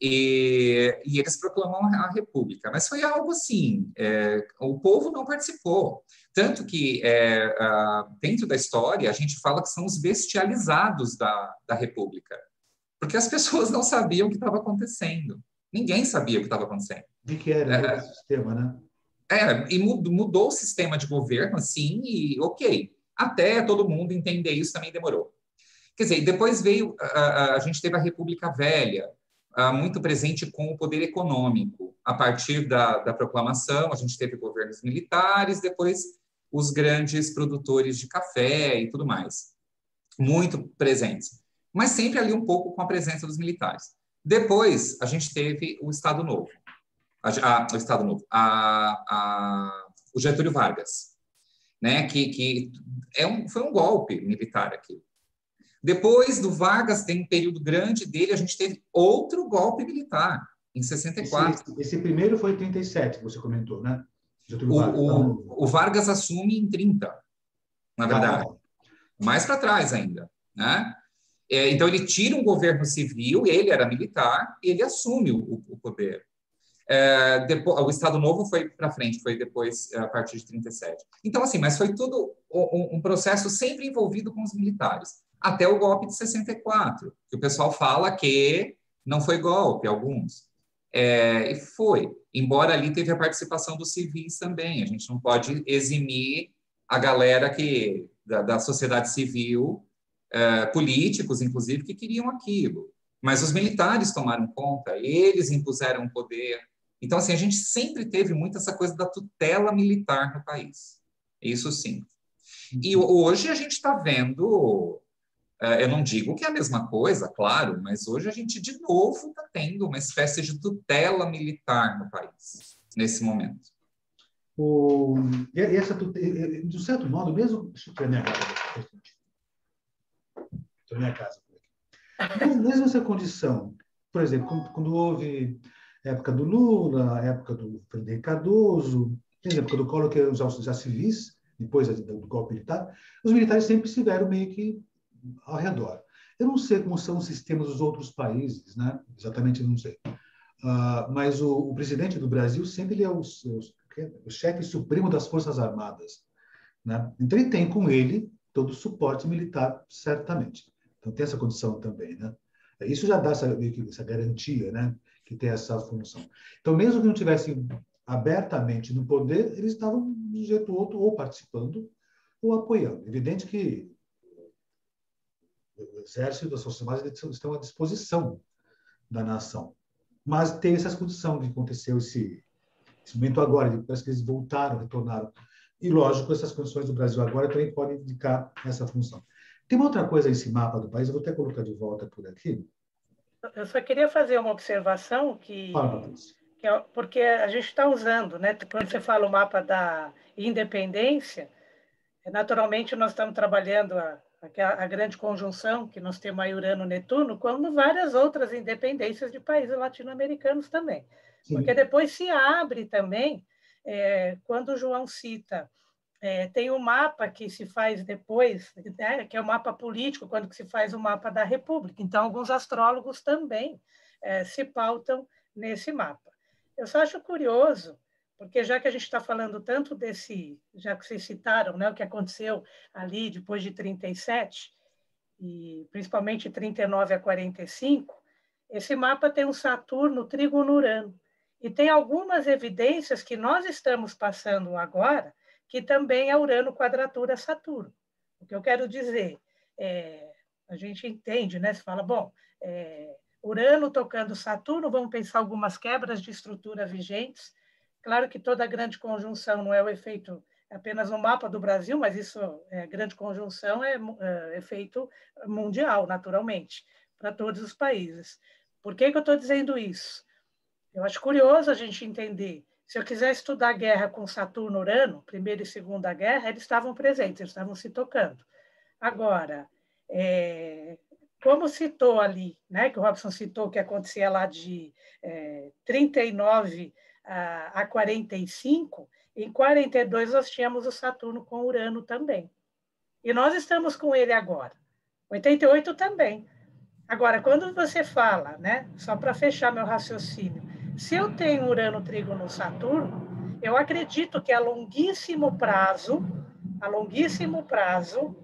Speaker 5: e, e eles proclamam a República. Mas foi algo assim, é, o povo não participou. Tanto que, é, dentro da história, a gente fala que são os bestializados da, da República, porque as pessoas não sabiam o que estava acontecendo. Ninguém sabia o que estava acontecendo.
Speaker 1: De que era é, o sistema, né?
Speaker 5: É, e mudou o sistema de governo, assim, e ok. Até todo mundo entender isso também demorou. Quer dizer, depois veio, a, a gente teve a República Velha, muito presente com o poder econômico. A partir da, da proclamação, a gente teve governos militares, depois os grandes produtores de café e tudo mais. Muito presentes. Mas sempre ali um pouco com a presença dos militares. Depois, a gente teve o Estado Novo a, o Estado Novo, a, a, o Getúlio Vargas, né, que, que é um, foi um golpe militar aqui. Depois do Vargas, tem um período grande dele, a gente teve outro golpe militar, em 64.
Speaker 1: Esse, esse primeiro foi em 37, você comentou, né?
Speaker 5: O, Vargas, o, o, Vargas assume em 30, na verdade. Ah, Mais para trás ainda, né? É, então, ele tira um governo civil, ele era militar, e ele assume o, o poder. É, depois, o Estado Novo foi para frente, foi depois, a partir de 37. Então, assim, mas foi tudo um, um, processo sempre envolvido com os militares, até o golpe de 64, que o pessoal fala que não foi golpe, alguns. É, e foi, embora ali teve a participação dos civis também, a gente não pode eximir a galera que da, da sociedade civil, é, políticos, inclusive, que queriam aquilo. Mas os militares tomaram conta, eles impuseram o poder, então, assim, a gente sempre teve muito essa coisa da tutela militar no país. Isso sim. E hoje a gente está vendo, eu não digo que é a mesma coisa, claro, mas hoje a gente de novo está tendo uma espécie de tutela militar no país, nesse momento.
Speaker 1: O, essa, de certo modo, mesmo. Deixa eu minha casa. Estou minha casa. Mesmo essa condição, por exemplo, quando, quando houve época do Lula, época do Fernando Cardoso, época do Collor, que eram os já civis, depois do golpe militar, os militares sempre estiveram meio que ao redor. Eu não sei como são os sistemas dos outros países, né? exatamente não sei. Uh, mas o, o, presidente do Brasil sempre ele é o, o, o chefe supremo das Forças Armadas. Né? Então, ele tem com ele todo o suporte militar, certamente. Então, tem essa condição também. Né? Isso já dá essa, essa garantia, né? que tem essa função. Então, mesmo que não tivessem abertamente no poder, eles estavam de um jeito ou outro ou participando ou apoiando. Evidente que o exército das Forças Armadas estão à disposição da nação. Mas tem essa condição que aconteceu esse, esse momento agora, parece que eles voltaram, retornaram. E, lógico, essas condições do Brasil agora também podem indicar essa função. Tem uma outra coisa nesse mapa do país, eu vou até colocar de volta por aqui,
Speaker 4: eu só queria fazer uma observação que, que é, porque a gente está usando, né? Quando você fala o mapa da independência, naturalmente nós estamos trabalhando a, a, a grande conjunção que nós temos aí Urano-Netuno, como várias outras independências de países latino-americanos também. Sim. Porque depois se abre também, é, quando o João cita é, tem um mapa que se faz depois, né, que é o mapa político, quando se faz o mapa da República. Então, alguns astrólogos também é, se pautam nesse mapa. Eu só acho curioso, porque já que a gente está falando tanto desse, já que vocês citaram né, o que aconteceu ali depois de 37, e principalmente 39 a 45, esse mapa tem um Saturno trígono Urano. E tem algumas evidências que nós estamos passando agora, que também é Urano quadratura Saturno. O que eu quero dizer, é, a gente entende, né? Se fala, bom, é, Urano tocando Saturno, vamos pensar algumas quebras de estrutura vigentes. Claro que toda grande conjunção não é o efeito apenas no mapa do Brasil, mas isso, é, grande conjunção é, é efeito mundial, naturalmente, para todos os países. Por que, que eu estou dizendo isso? Eu acho curioso a gente entender Se eu quiser estudar guerra com Saturno Urano, primeira e segunda guerra, eles estavam presentes, eles estavam se tocando. Agora, é, como citou ali, né, que o Robson citou que acontecia lá de é, 39 a, a 45, em 42 nós tínhamos o Saturno com Urano também. E nós estamos com ele agora. 88 também. Agora, quando você fala, né, só para fechar meu raciocínio, se eu tenho Urano, Trigo no Saturno, eu acredito que a longuíssimo prazo, a longuíssimo prazo,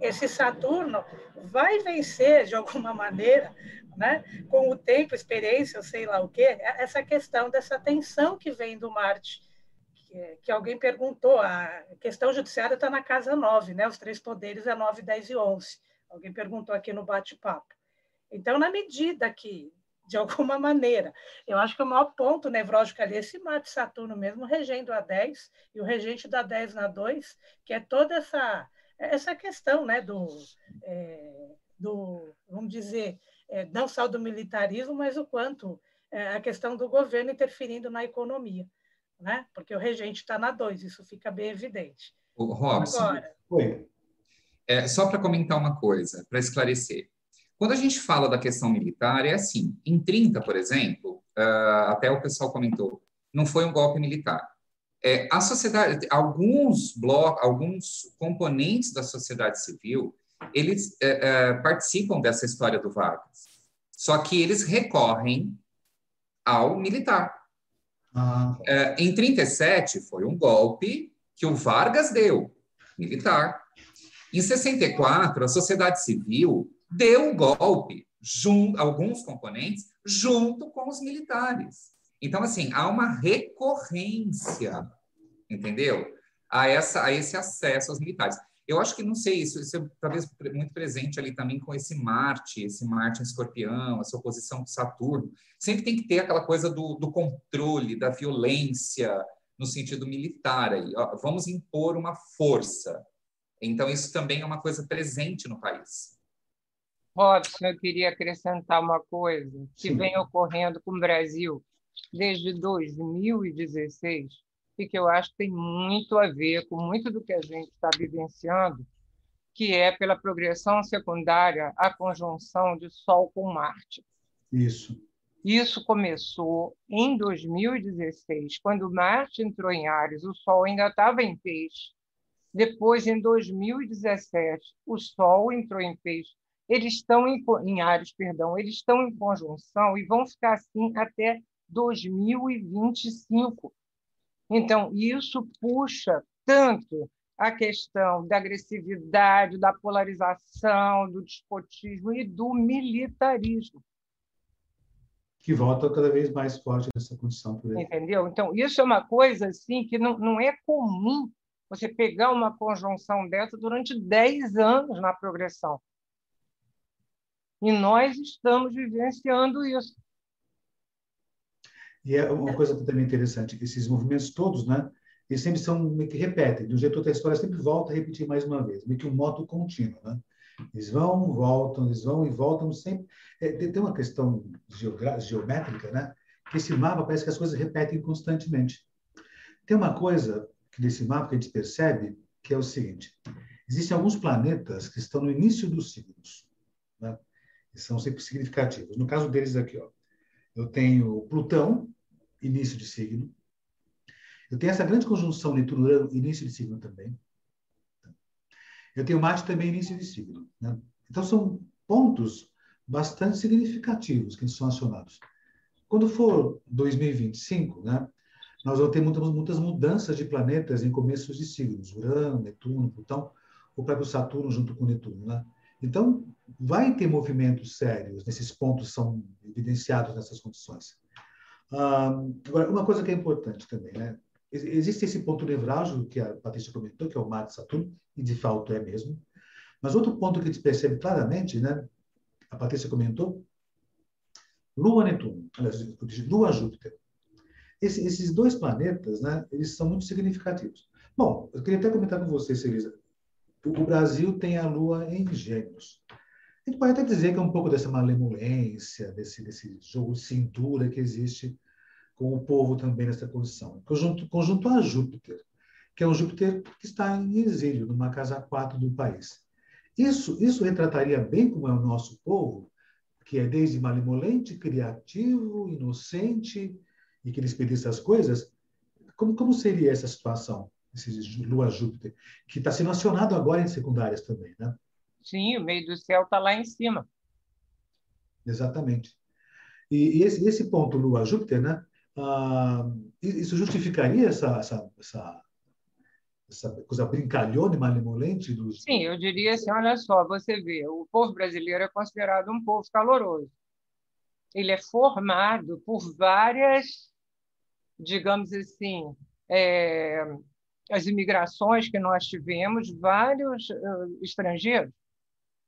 Speaker 4: esse Saturno vai vencer de alguma maneira, né, com o tempo, experiência, sei lá o quê, essa questão dessa tensão que vem do Marte, que, que alguém perguntou, a questão judiciária está na casa 9, né, os três poderes é 9, 10 e 11. Alguém perguntou aqui no bate-papo. Então, na medida que, de alguma maneira, eu acho que o maior ponto nevrológico ali é esse Marte Saturno mesmo, regendo a 10 e o regente da 10 na 2, que é toda essa essa questão né, do, é, do, vamos dizer, é, não só do militarismo, mas o quanto é, a questão do governo interferindo na economia, né? porque o regente está na 2, isso fica bem evidente.
Speaker 5: O Robson, Agora, Oi. É, só para comentar uma coisa, para esclarecer. Quando a gente fala da questão militar, é assim, em 30, por exemplo, uh, até o pessoal comentou, não foi um golpe militar. É, a sociedade, alguns blocos, alguns componentes da sociedade civil, eles é, é, participam dessa história do Vargas. Só que eles recorrem ao militar. Ah. É, em 37 foi um golpe que o Vargas deu, militar. Em 64 a sociedade civil deu um golpe, junto, alguns componentes, junto com os militares. Então, assim, há uma recorrência entendeu? A, essa, a esse acesso aos militares. Eu acho que, não sei, isso, isso é talvez muito presente ali também com esse Marte, esse Marte em escorpião, essa oposição com Saturno. Sempre tem que ter aquela coisa do, do controle, da violência, no sentido militar. Aí. Ó, vamos impor uma força. Então, isso também é uma coisa presente no país.
Speaker 3: Robson, eu queria acrescentar uma coisa que vem ocorrendo com o Brasil desde 2016 e que eu acho que tem muito a ver com muito do que a gente está vivenciando, que é pela progressão secundária a conjunção de Sol com Marte.
Speaker 1: Isso.
Speaker 3: Isso começou em 2016, quando Marte entrou em Ares, o Sol ainda estava em Peixe. Depois, em 2017, o Sol entrou em Peixe. Eles estão em, em Ares, perdão, eles estão em conjunção e vão ficar assim até 2025. Então, isso puxa tanto a questão da agressividade, da polarização, do despotismo e do militarismo.
Speaker 1: Que volta cada vez mais forte nessa condição. Por
Speaker 3: Entendeu? Então, isso é uma coisa assim que não, não é comum você pegar uma conjunção dessa durante 10 anos na progressão. E nós estamos vivenciando isso.
Speaker 1: E é uma coisa também interessante, esses movimentos todos, né? Eles sempre são meio que repetem, de um jeito ou outro a história sempre volta a repetir mais uma vez, meio que um moto contínuo, né? Eles vão, voltam, eles vão e voltam sempre. É, tem uma questão geométrica, né? Que esse mapa parece que as coisas repetem constantemente. Tem uma coisa que nesse mapa que a gente percebe que é o seguinte: existem alguns planetas que estão no início dos signos, né? E são sempre significativos. No caso deles aqui, ó, eu tenho Plutão, início de signo. Eu tenho essa grande conjunção Netuno-Urano, início de signo também. Eu tenho Marte também, início de signo. Né? Então, são pontos bastante significativos que são acionados. Quando for 2025, né, nós vamos ter muitas, muitas mudanças de planetas em começos de signos. Urano, Netuno, Plutão, o próprio Saturno junto com Netuno. Né? Então, vai ter movimentos sérios nesses pontos são evidenciados nessas condições. Agora, uma coisa que é importante também, né? Existe esse ponto nevrálgico que a Patrícia comentou, que é o mar de Saturno, e de fato é mesmo. Mas outro ponto que a gente percebe claramente, né? A Patrícia comentou, Lua-Netuno, Lua-Júpiter. Esse, esses dois planetas, né? Eles são muito significativos. Bom, eu queria até comentar com você, Celisa. O Brasil tem a Lua em Gêmeos. A gente pode até dizer que é um pouco dessa malemolência, desse, desse jogo de cintura que existe com o povo também nessa condição. Conjunto, conjunto a Júpiter, que é um Júpiter que está em exílio, numa casa 4 do país. Isso, isso retrataria bem como é o nosso povo, que é desde malemolente, criativo, inocente, e que eles pedissem as coisas. Como, como seria essa situação, esse Lua-Júpiter, que está sendo acionado agora em secundárias também, né?
Speaker 3: Sim, o meio do céu está lá em cima.
Speaker 1: Exatamente. E, esse, esse ponto Lua-Júpiter, né? Ah, isso justificaria essa, essa, essa, essa coisa brincalhona e malemolente dos.
Speaker 3: Sim, eu diria assim: olha só, você vê, o povo brasileiro é considerado um povo caloroso. Ele é formado por várias, digamos assim, é, as imigrações que nós tivemos, vários uh, estrangeiros.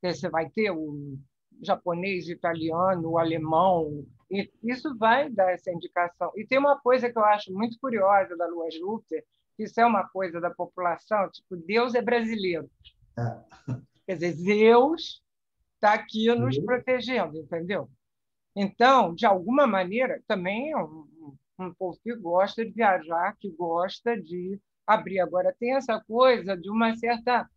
Speaker 3: Você vai ter o japonês, o italiano, o alemão, e isso vai dar essa indicação. E tem uma coisa que eu acho muito curiosa da Lua Júpiter, isso é uma coisa da população, tipo, Deus é brasileiro. É. Quer dizer, Deus está aqui nos uhum. protegendo, entendeu? Então, de alguma maneira, também é um, um povo que gosta de viajar, que gosta de abrir. Agora, tem essa coisa de uma certa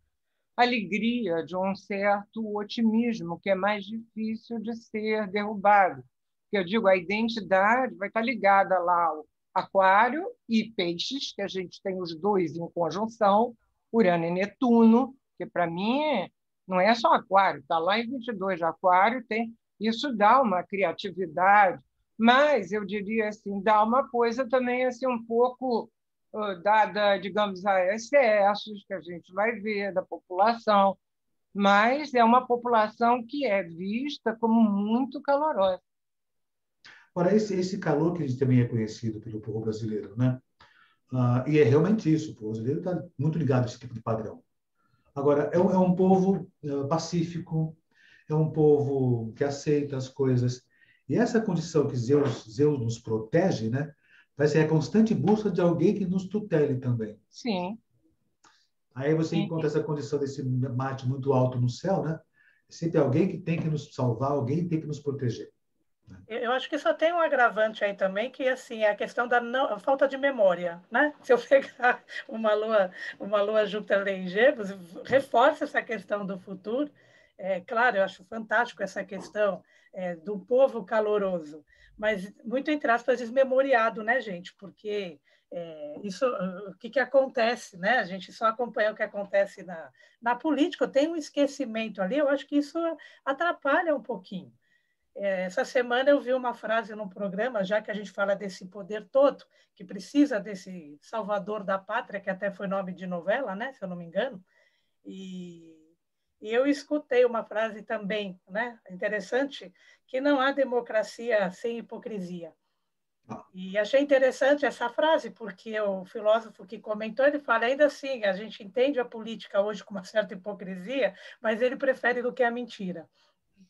Speaker 3: alegria, de um certo otimismo, que é mais difícil de ser derrubado. Eu digo, a identidade vai estar ligada lá ao Aquário e Peixes, que a gente tem os dois em conjunção, Urano e Netuno, que para mim não é só Aquário, está lá em 22 de Aquário, tem isso dá uma criatividade, mas eu diria assim, dá uma coisa também assim um pouco dada, digamos, a excessos que a gente vai ver da população, mas é uma população que é vista como muito calorosa.
Speaker 1: Ora, esse, esse calor que a gente também é conhecido pelo povo brasileiro, né? Ah, e é realmente isso, o povo brasileiro está muito ligado a esse tipo de padrão. Agora, é, é um povo é, pacífico, é um povo que aceita as coisas. E essa condição que Zeus, Zeus nos protege, né? Vai ser a constante busca de alguém que nos tutele também.
Speaker 3: Sim.
Speaker 1: Aí você Sim. encontra essa condição desse Marte muito alto no céu, né? Sempre alguém que tem que nos salvar, alguém que tem que nos proteger.
Speaker 4: Eu acho que só tem um agravante aí também, que assim, é a questão da não, falta de memória, né? Se eu pegar uma lua, uma lua Júpiter em Gêmeos, reforça essa questão do futuro. É, claro, eu acho fantástico essa questão é, do povo caloroso, mas muito entre aspas desmemoriado, né, gente? Porque é, isso, o que, que acontece, né? A gente só acompanha o que acontece na, na política, tem um esquecimento ali, eu acho que isso atrapalha um pouquinho. É, essa semana eu vi uma frase num programa, já que a gente fala desse poder todo, que precisa desse salvador da pátria, que até foi nome de novela, né, se eu não me engano, e, e eu escutei uma frase também, né, interessante, que não há democracia sem hipocrisia. Ah. E achei interessante essa frase, porque o filósofo que comentou, ele fala, ainda assim, a gente entende a política hoje com uma certa hipocrisia, mas ele prefere do que a mentira,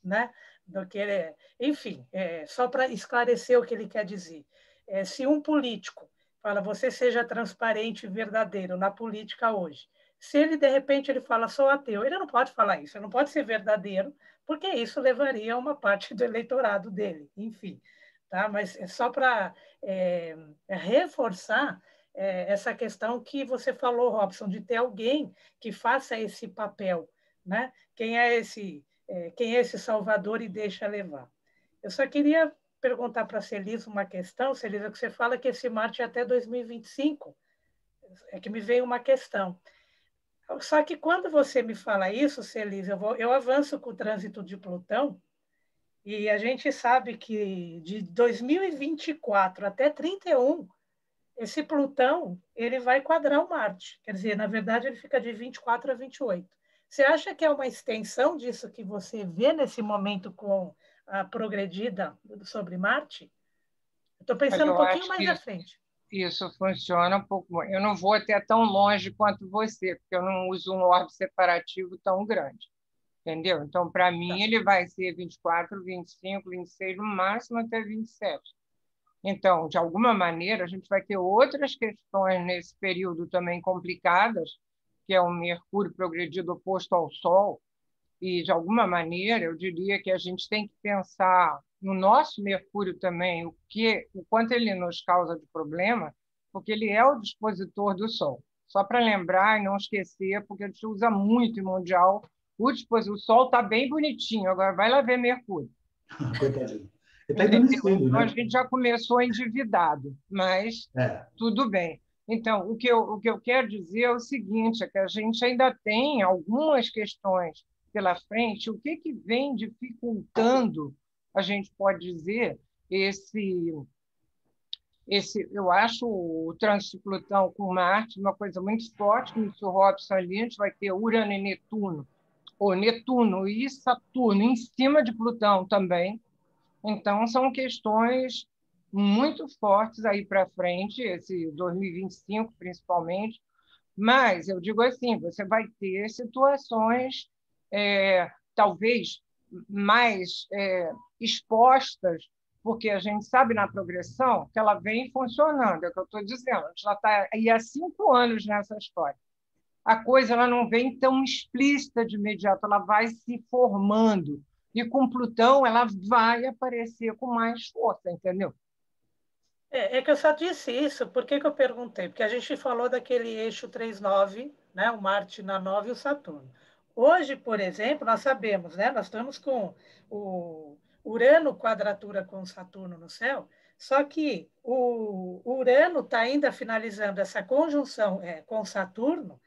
Speaker 4: né? do que ele, enfim, é, só para esclarecer o que ele quer dizer. É, se um político fala você seja transparente e verdadeiro na política hoje, se ele de repente ele fala sou ateu, ele não pode falar isso, ele não pode ser verdadeiro, porque isso levaria a uma parte do eleitorado dele, enfim. Tá? Mas é só para é, é, reforçar é, essa questão que você falou, Robson, de ter alguém que faça esse papel. Né? Quem é esse é, quem é esse Salvador e deixa levar. Eu só queria perguntar para a Celisa uma questão, Celisa, que você fala que esse Marte é até 2025, é que me veio uma questão. Só que quando você me fala isso, Celisa, eu, vou, eu avanço com o trânsito de Plutão, e a gente sabe que de 2024 até 31, esse Plutão ele vai quadrar o Marte. Quer dizer, na verdade, ele fica de 24 a 28. Você acha que é uma extensão disso que você vê nesse momento com a progredida sobre Marte? Estou pensando um pouquinho mais à frente.
Speaker 3: Isso funciona um pouco. Eu não vou até tão longe quanto você, porque eu não uso um orbe separativo tão grande. Entendeu? Então, para mim, tá. ele vai ser 24, 25, 26, no máximo até 27. Então, de alguma maneira, a gente vai ter outras questões nesse período também complicadas, que é um Mercúrio progredido oposto ao Sol, e de alguma maneira eu diria que a gente tem que pensar no nosso Mercúrio também o que, o quanto ele nos causa de problema, porque ele é o dispositor do Sol. Só para lembrar e não esquecer, porque a gente usa muito em mundial o dispositor. O Sol está bem bonitinho. Agora vai lá ver Mercúrio.
Speaker 1: Coitadinho. Está
Speaker 3: então, né? A gente já começou endividado, mas é. tudo bem. Então, o que, eu, o que eu quero dizer é o seguinte: é que a gente ainda tem algumas questões pela frente. O que, que vem dificultando, a gente pode dizer, esse. Esse, eu acho o trânsito de Plutão com Marte uma coisa muito forte, como disse o Robson ali, a gente vai ter Urano e Netuno, ou Netuno e Saturno em cima de Plutão também. Então, são questões muito fortes aí para frente, esse 2025 principalmente. Mas eu digo assim, você vai ter situações é, talvez mais é, expostas, porque a gente sabe na progressão que ela vem funcionando, é o que eu estou dizendo. A gente já está aí há cinco anos nessa história. A coisa ela não vem tão explícita de imediato, ela vai se formando. E com Plutão ela vai aparecer com mais força, entendeu?
Speaker 4: É, é, que eu só disse isso, por que, que eu perguntei? Porque a gente falou daquele eixo 3-9, né? o Marte na 9 e o Saturno. Hoje, por exemplo, nós sabemos, né? nós estamos com o Urano quadratura com Saturno no céu, só que o Urano está ainda finalizando essa conjunção é, com Saturno,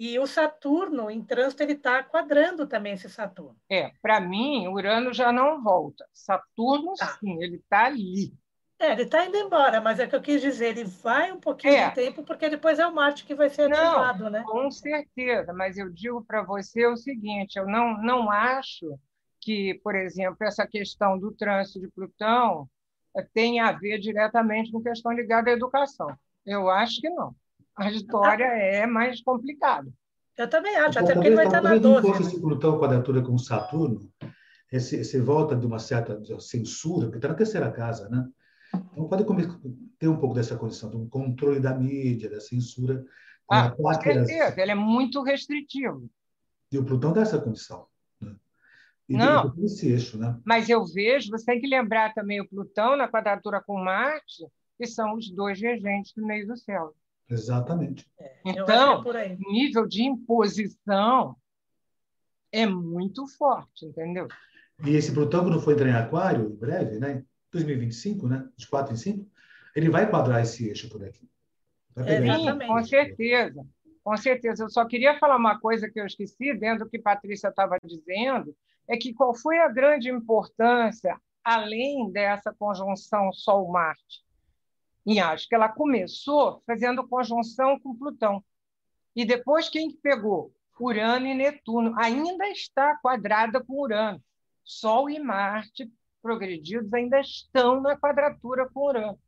Speaker 4: e o Saturno, em trânsito, ele está quadrando também esse Saturno.
Speaker 3: É, para mim, Urano já não volta. Saturno, tá. sim, ele está ali.
Speaker 4: É, ele está indo embora, mas é que eu quis dizer, ele vai um pouquinho é. de tempo, porque depois é o Marte que vai ser ativado,
Speaker 3: não,
Speaker 4: né?
Speaker 3: Com certeza, mas eu digo para você o seguinte: eu não, não acho que, por exemplo, essa questão do trânsito de Plutão eh, tenha a ver diretamente com questão ligada à educação. Eu acho que não. A história ah. é mais complicada.
Speaker 4: Eu também acho, até porque ele vai estar na 12.
Speaker 1: Se esse Plutão quadratura com Saturno, esse, esse volta de uma certa censura, porque está na terceira casa, né? Então, pode ter um pouco dessa condição, do controle da mídia, da censura.
Speaker 3: Ah, com certeza, ele é muito restritivo.
Speaker 1: E o Plutão dá essa condição. Né?
Speaker 3: E Não, esse eixo, né? mas eu vejo, você tem que lembrar também o Plutão na quadratura com Marte, que são os dois regentes do meio do céu.
Speaker 1: Exatamente.
Speaker 3: É, então, é nível de imposição é muito forte, entendeu?
Speaker 1: E esse Plutão, quando for entrar em Aquário, em breve, né? 2025, né? De 4 em 5, ele vai quadrar esse eixo por aqui.
Speaker 3: Sim, com certeza. Com certeza. Eu só queria falar uma coisa que eu esqueci, dentro do que a Patrícia estava dizendo, é que qual foi a grande importância, além dessa conjunção Sol-Marte? E acho que ela começou fazendo conjunção com Plutão. E depois quem pegou? Urano e Netuno. Ainda está quadrada com Urano. Sol e Marte progredidos ainda estão na quadratura com Urano.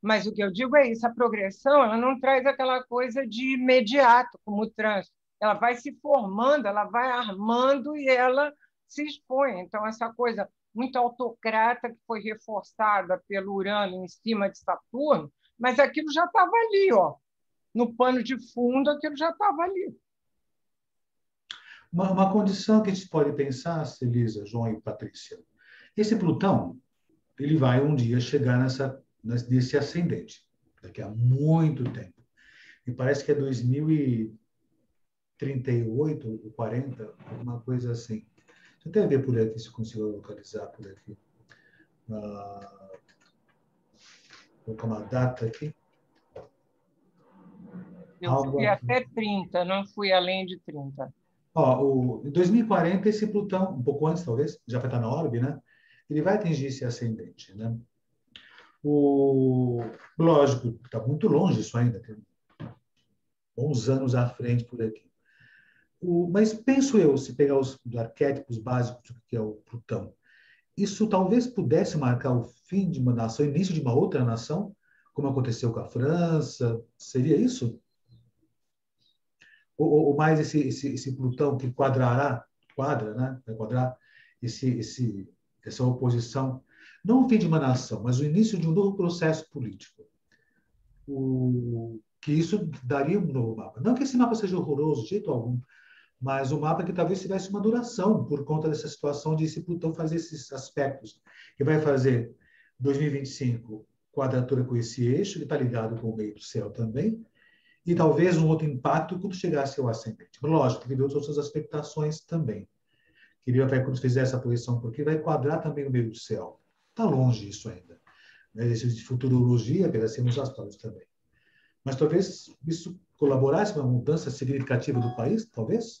Speaker 3: Mas o que eu digo é isso, a progressão ela não traz aquela coisa de imediato, como o trânsito. Ela vai se formando, ela vai armando e ela se expõe. Então, essa coisa muito autocrata que foi reforçada pelo Urano em cima de Saturno, mas aquilo já estava ali, ó. no pano de fundo, aquilo já estava ali.
Speaker 1: Uma, uma condição que a gente pode pensar, Celisa, João e Patrícia, esse Plutão, ele vai um dia chegar nessa, nesse ascendente, daqui a muito tempo. E parece que é 2038 ou 40, alguma coisa assim. Deixa eu até ver por aqui se consigo localizar por aqui. Ah, vou colocar uma data aqui.
Speaker 3: Eu fui até 30, não fui além de 30.
Speaker 1: Ó, o, em 2040, esse Plutão, um pouco antes talvez, já vai estar na órbita, né? Ele vai atingir esse ascendente, né? O, lógico, está muito longe isso ainda, tem bons anos à frente por aqui. O, mas penso eu, se pegar os arquétipos básicos do que é o Plutão, isso talvez pudesse marcar o fim de uma nação, início de uma outra nação, como aconteceu com a França. Seria isso? Ou, ou mais esse, esse, esse, Plutão que quadrará, quadra, né? vai quadrar esse, esse, essa oposição, não o fim de uma nação, mas o início de um novo processo político. O, que isso daria um novo mapa. Não que esse mapa seja horroroso, de jeito algum, mas o mapa que talvez tivesse uma duração por conta dessa situação de esse Plutão fazer esses aspectos, que vai fazer 2025 quadratura com esse eixo, que está ligado com o meio do céu também, e talvez um outro impacto quando chegasse ao ascendente. Lógico, tem outras aspectações também. Queria até quando fizer essa posição, porque vai quadrar também o meio do céu. Está longe isso ainda. Né? De futurologia, pedacinhos astrais também. Mas talvez isso colaborasse para uma mudança significativa do país, talvez?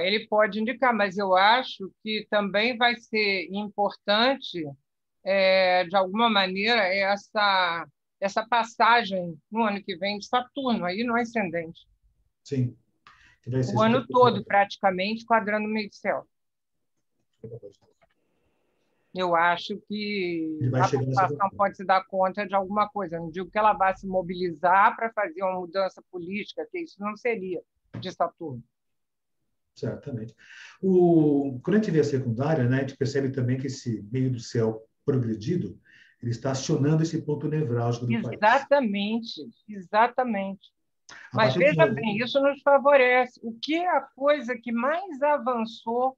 Speaker 3: Ele pode indicar, mas eu acho que também vai ser importante, é, de alguma maneira, essa, essa passagem no ano que vem de Saturno, aí no ascendente.
Speaker 1: Sim.
Speaker 3: O ano todo, praticamente, quadrando o meio do céu. Eu acho que a população pode se dar conta de alguma coisa. não digo que ela vá se mobilizar para fazer uma mudança política, que isso não seria de Saturno.
Speaker 1: Certamente. O, quando a gente vê a secundária, né, a gente percebe também que esse meio do céu progredido ele está acionando esse ponto nevrálgico do
Speaker 3: exatamente, país. Exatamente, exatamente. Mas veja bem, isso nos favorece. O que é a coisa que mais avançou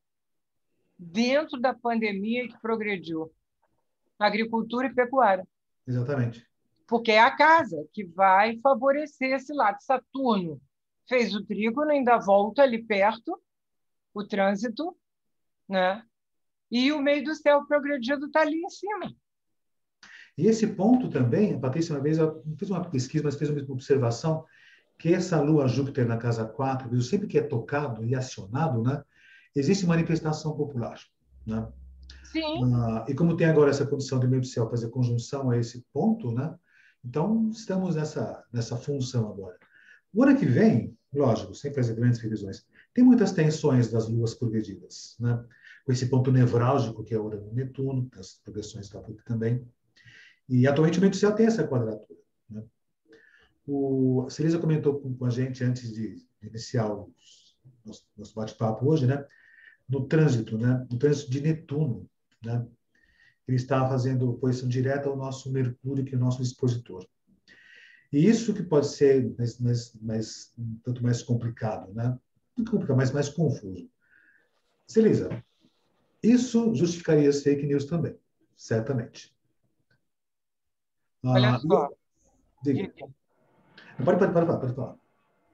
Speaker 3: dentro da pandemia que progrediu? Agricultura e pecuária.
Speaker 1: Exatamente.
Speaker 3: Porque é a casa que vai favorecer esse lado. Saturno fez o trígono, ainda volta ali perto, o trânsito, né? e o meio do céu progredido está ali em cima.
Speaker 1: E esse ponto também, a Patrícia uma vez fez uma pesquisa, mas fez uma observação, que essa lua Júpiter na casa 4, sempre que é tocado e acionado, né, existe manifestação popular. Né?
Speaker 3: Sim.
Speaker 1: Ah, e como tem agora essa condição do meio do céu fazer conjunção a esse ponto, né? então estamos nessa, nessa função agora. O ano que vem, lógico, sem fazer grandes revisões, tem muitas tensões das luas progredidas, né? com esse ponto nevrálgico que é o Urano-Netuno, as progressões da PUC também. E atualmente o do céu tem essa quadratura. Né? O, a Celisa comentou com, com, a gente antes de, iniciar o nosso, nosso bate-papo hoje, né? no trânsito, né? no trânsito de Netuno. Né? Ele está fazendo oposição direta ao nosso Mercúrio, que é o nosso expositor. E isso que pode ser mais, mais, mais tanto mais complicado, né? Não complicado, mas mais confuso. Celisa, isso justificaria as fake news também, certamente.
Speaker 3: Olha ah, só.
Speaker 1: Diga. Pode, pode, pode, pode, pode falar.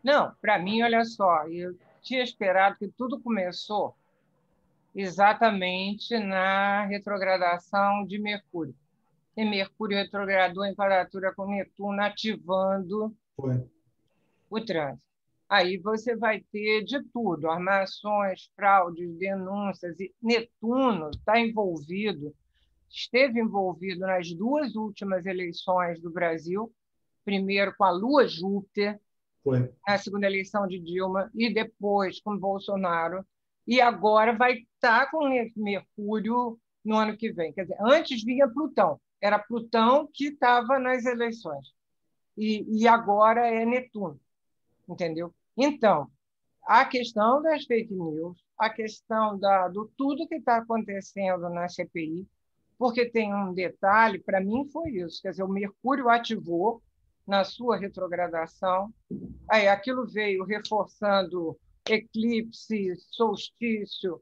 Speaker 3: Não, para mim, olha só, eu tinha esperado que tudo começou exatamente na retrogradação de Mercúrio. E Mercúrio retrogradou em quadratura com Netuno, ativando
Speaker 1: Foi.
Speaker 3: o trânsito. Aí você vai ter de tudo: armações, fraudes, denúncias. E Netuno está envolvido, esteve envolvido nas duas últimas eleições do Brasil, primeiro com a Lua Júpiter,
Speaker 1: Foi.
Speaker 3: na segunda eleição de Dilma, e depois com Bolsonaro e agora vai estar com Mercúrio no ano que vem. Quer dizer, antes vinha Plutão, era Plutão que estava nas eleições, e, e agora é Netuno, entendeu? Então, a questão das fake news, a questão da, do tudo que está acontecendo na CPI, porque tem um detalhe, para mim foi isso, quer dizer, o Mercúrio ativou na sua retrogradação, aí aquilo veio reforçando eclipse, solstício.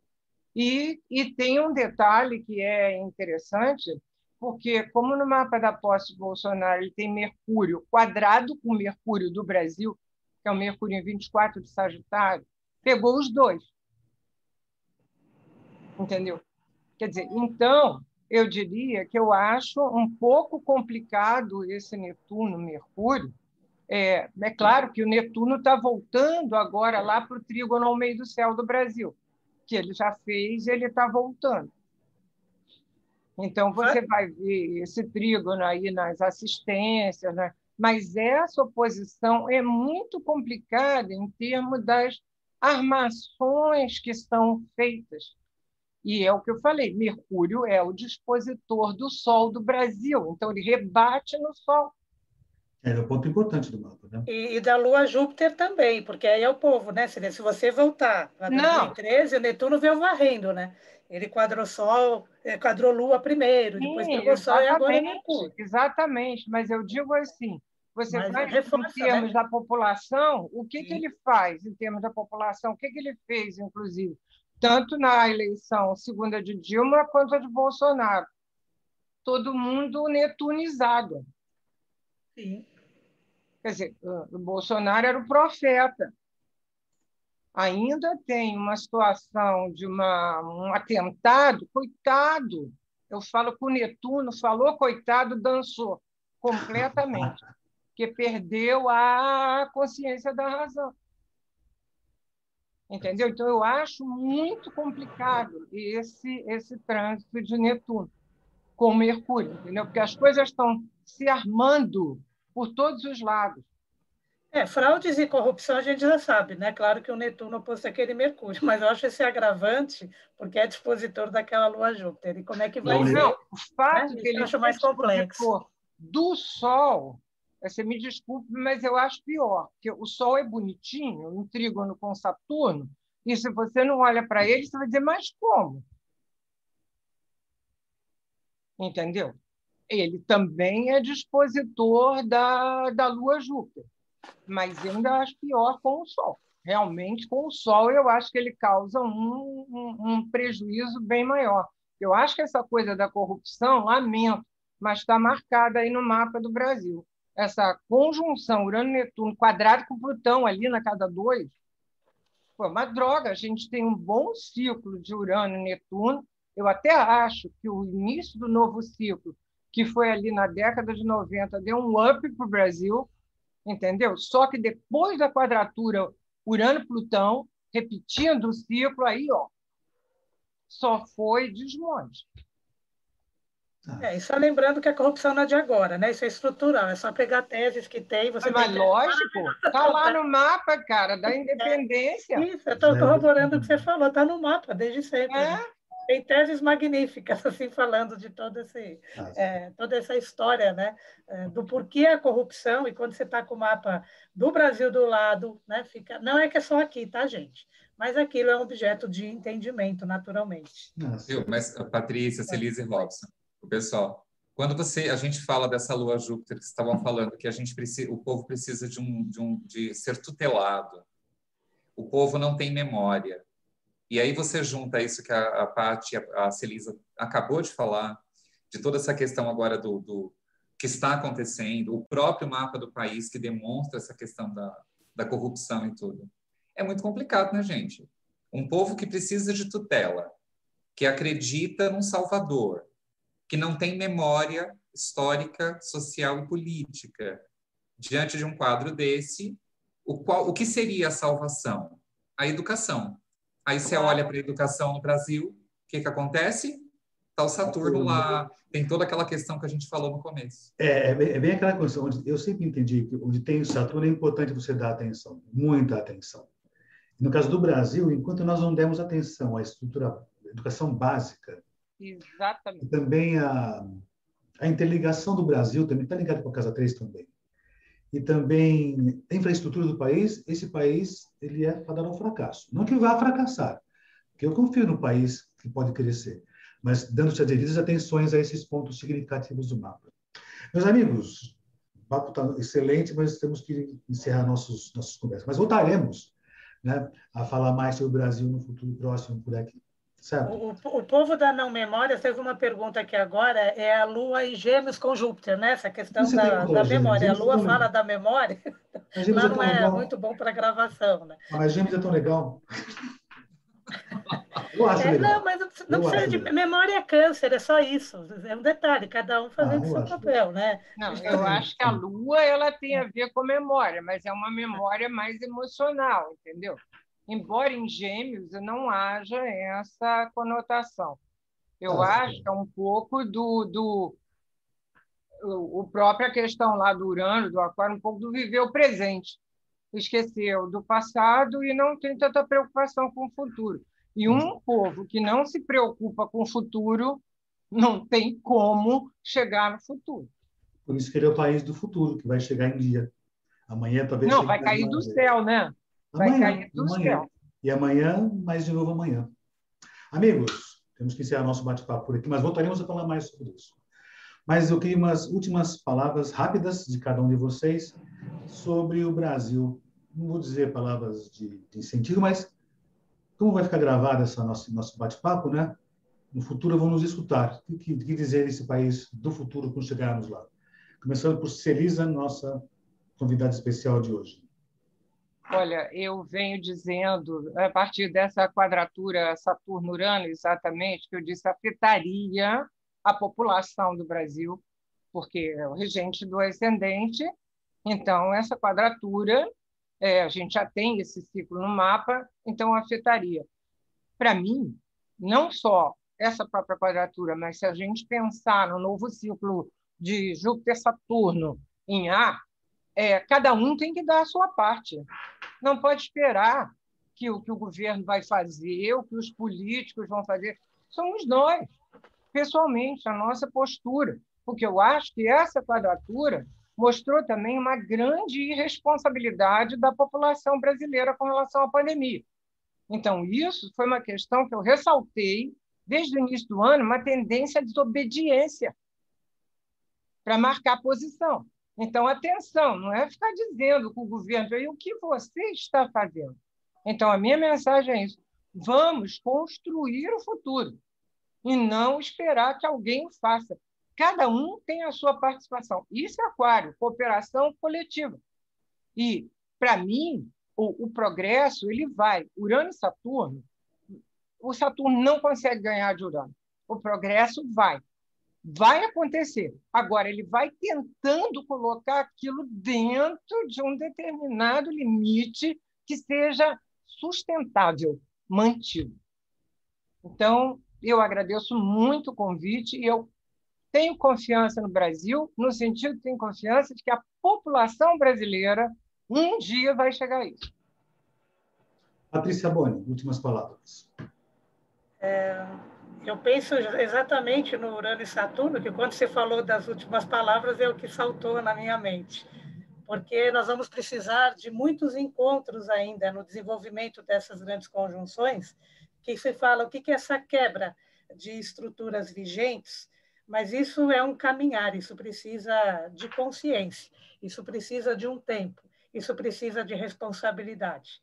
Speaker 3: E, e tem um detalhe que é interessante, porque como no mapa da posse Bolsonaro ele tem Mercúrio quadrado com Mercúrio do Brasil, que é o Mercúrio em 24 de Sagitário, pegou os dois. Entendeu? Quer dizer, então, eu diria que eu acho um pouco complicado esse Netuno-Mercúrio, é, é claro que o Netuno está voltando agora lá para o trígono ao meio do céu do Brasil, que ele já fez, ele está voltando. Então, você vai ver esse trígono aí nas assistências, né? mas essa oposição é muito complicada em termos das armações que são feitas. E é o que eu falei: Mercúrio é o dispositor do Sol do Brasil, então ele rebate no Sol.
Speaker 1: É um ponto importante do mapa, né?
Speaker 4: E, e, da Lua Júpiter também, porque aí é o povo, né? Se, se você voltar para 2013, o Netuno veio varrendo, né? Ele quadrou Sol, é, quadrou Lua primeiro, Sim, depois pegou Sol e agora é Mercúrio.
Speaker 3: Exatamente, mas eu digo assim, Você Mas vai, reforça, em termos né? da população, o que, que ele faz em termos da população? O que, que ele fez, inclusive? Tanto na eleição segunda de Dilma quanto a de Bolsonaro. Todo mundo netunizado.
Speaker 4: Sim.
Speaker 3: Quer dizer, o Bolsonaro era o profeta. Ainda tem uma situação de uma, um atentado, coitado. Eu falo com o Netuno, falou coitado, dançou completamente, que perdeu a consciência da razão. Entendeu? Então, eu acho muito complicado esse, esse trânsito de Netuno com Mercúrio, entendeu? Porque as coisas estão se armando por todos os lados.
Speaker 4: É, fraudes e corrupção a gente já sabe, né? Claro que o Netuno oposto aquele Mercúrio, mas eu acho esse agravante porque é dispositor daquela Lua Júpiter. E como é que vai
Speaker 3: não,
Speaker 4: ser?
Speaker 3: Não, o fato
Speaker 4: né?
Speaker 3: que ele
Speaker 4: acho mais complexo
Speaker 3: do Sol, você me desculpe, mas eu acho pior, porque o Sol é bonitinho, um trígono com Saturno, e se você não olha para ele, você vai dizer, mas como? Entendeu? Ele também é dispositor da, da Lua Júpiter, mas ainda acho pior com o Sol. Realmente, com o Sol, eu acho que ele causa um, um, um prejuízo bem maior. Eu acho que essa coisa da corrupção, lamento, mas está marcada aí no mapa do Brasil. Essa conjunção Urano-Netuno quadrado com Plutão ali na casa 2, foi uma droga. A gente tem um bom ciclo de Urano e Netuno. Eu até acho que o início do novo ciclo, que foi ali na década de 90, deu um up para o Brasil, entendeu? Só que depois da quadratura Urano-Plutão, repetindo o ciclo, aí ó, só foi desmonte.
Speaker 4: É, e só lembrando que a corrupção não é de agora, né? Isso é estrutural, é só pegar teses que tem. Você
Speaker 3: mas tem lógico, está lá no mapa, cara, da independência.
Speaker 4: É, isso, eu estou corroborando o que você falou, está no mapa desde sempre. É? Né? Tem teses magníficas, assim, falando de todo esse, é, toda essa história, né? É, do porquê a corrupção, e quando você está com o mapa do Brasil do lado, né? Fica... Não é que é só aqui, tá, gente? Mas aquilo é um objeto de entendimento, naturalmente.
Speaker 5: Viu? Mas, Patrícia, Celise e Robson, pessoal. Quando você, a gente fala dessa lua Júpiter que estavam falando que a gente precisa, o povo precisa de um, de um, de ser tutelado. O povo não tem memória. E aí você junta isso que a, a Paty, a, a Celisa acabou de falar, de toda essa questão agora do, do que está acontecendo, o próprio mapa do país que demonstra essa questão da, da corrupção e tudo. É muito complicado, né, gente? Um povo que precisa de tutela, que acredita num salvador, que não tem memória histórica, social e política. Diante de um quadro desse, o, qual, o que seria a salvação? A educação. Aí você olha para a educação no Brasil, o que, que acontece? Está o Saturno lá, tem toda aquela questão que a gente falou no começo.
Speaker 1: É, é, bem, é bem aquela questão onde eu sempre entendi que onde tem o Saturno é importante você dar atenção, muita atenção. No caso do Brasil, enquanto nós não demos atenção à estrutura, à educação básica,
Speaker 3: Exatamente.
Speaker 1: Também a, a interligação do Brasil também está ligada com a Casa 3 também. E também a infraestrutura do país, esse país ele é para dar um fracasso. Não que vá fracassar, porque eu confio no país que pode crescer, mas dando-se as devidas atenções a esses pontos significativos do mapa. Meus amigos, o papo está excelente, mas temos que encerrar nossos, nossas conversas. Mas voltaremos né, a falar mais sobre o Brasil no futuro próximo por aqui.
Speaker 4: O, o, povo da não memória teve uma pergunta aqui agora, é a Lua e Gêmeos com Júpiter, né? Essa questão da, da memória. A Lua fala da memória, lá não é, é muito bom para gravação, né?
Speaker 1: Mas Gêmeos é tão legal.
Speaker 4: Acho é. Não, mas não eu precisa de legal. memória é câncer, é só isso. É um detalhe, cada um fazendo ah, seu papel, né?
Speaker 3: Não, eu acho que a Lua ela tem a ver com memória, mas é uma memória mais emocional, entendeu? Embora em gêmeos não haja essa conotação. Eu ah, acho que é um pouco do, do o própria questão lá do Urano, do Aquário, um pouco do viver o presente. Esqueceu do passado e não tem tanta preocupação com o futuro. E um povo que não se preocupa com o futuro não tem como chegar no futuro.
Speaker 1: Por isso que ele é o país do futuro, que vai chegar em dia. Amanhã talvez.
Speaker 3: Não, vai cair do céu, né? Vai amanhã, cair
Speaker 1: amanhã.
Speaker 3: céu.
Speaker 1: E amanhã, mais de novo amanhã. Amigos, temos que encerrar nosso bate-papo por aqui, mas voltaremos a falar mais sobre isso. Mas eu queria umas últimas palavras rápidas de cada um de vocês sobre o Brasil. Não vou dizer palavras de, de incentivo, mas como vai ficar gravado esse nosso, nosso bate-papo, né? No futuro vamos escutar o que, que dizer esse país do futuro quando chegarmos lá. Começando por Celisa, nossa convidada especial de hoje.
Speaker 3: Olha, eu venho dizendo, a partir dessa quadratura Saturno-Urano, exatamente, que eu disse afetaria a população do Brasil, porque é o regente do ascendente, então essa quadratura, é, a gente já tem esse ciclo no mapa, então afetaria. Para mim, não só essa própria quadratura, mas se a gente pensar no novo ciclo de Júpiter-Saturno em A, é, cada um tem que dar a sua parte. Não pode esperar que o que o governo vai fazer, o que os políticos vão fazer. Somos nós, pessoalmente, a nossa postura. Porque eu acho que essa quadratura mostrou também uma grande irresponsabilidade da população brasileira com relação à pandemia. Então, isso foi uma questão que eu ressaltei desde o início do ano, uma tendência à desobediência para marcar posição. Então, atenção, não é ficar dizendo com o governo aí o que você está fazendo. Então, a minha mensagem é isso. Vamos construir o futuro e não esperar que alguém o faça. Cada um tem a sua participação. Isso é aquário, cooperação coletiva. E, para mim, o, o, progresso ele vai. Urano e Saturno, o Saturno não consegue ganhar de Urano. O progresso vai vai acontecer. Agora, ele vai tentando colocar aquilo dentro de um determinado limite que seja sustentável, mantido. Então, eu agradeço muito o convite e eu tenho confiança no Brasil, no sentido de tenho confiança de que a população brasileira um dia vai chegar a isso.
Speaker 1: Patrícia Boni, últimas palavras.
Speaker 4: É, eu penso exatamente no Urano e Saturno, que quando você falou das últimas palavras é o que saltou na minha mente, porque nós vamos precisar de muitos encontros ainda no desenvolvimento dessas grandes conjunções, que se fala o que é essa quebra de estruturas vigentes, mas isso é um caminhar, isso precisa de consciência, isso precisa de um tempo, isso precisa de responsabilidade.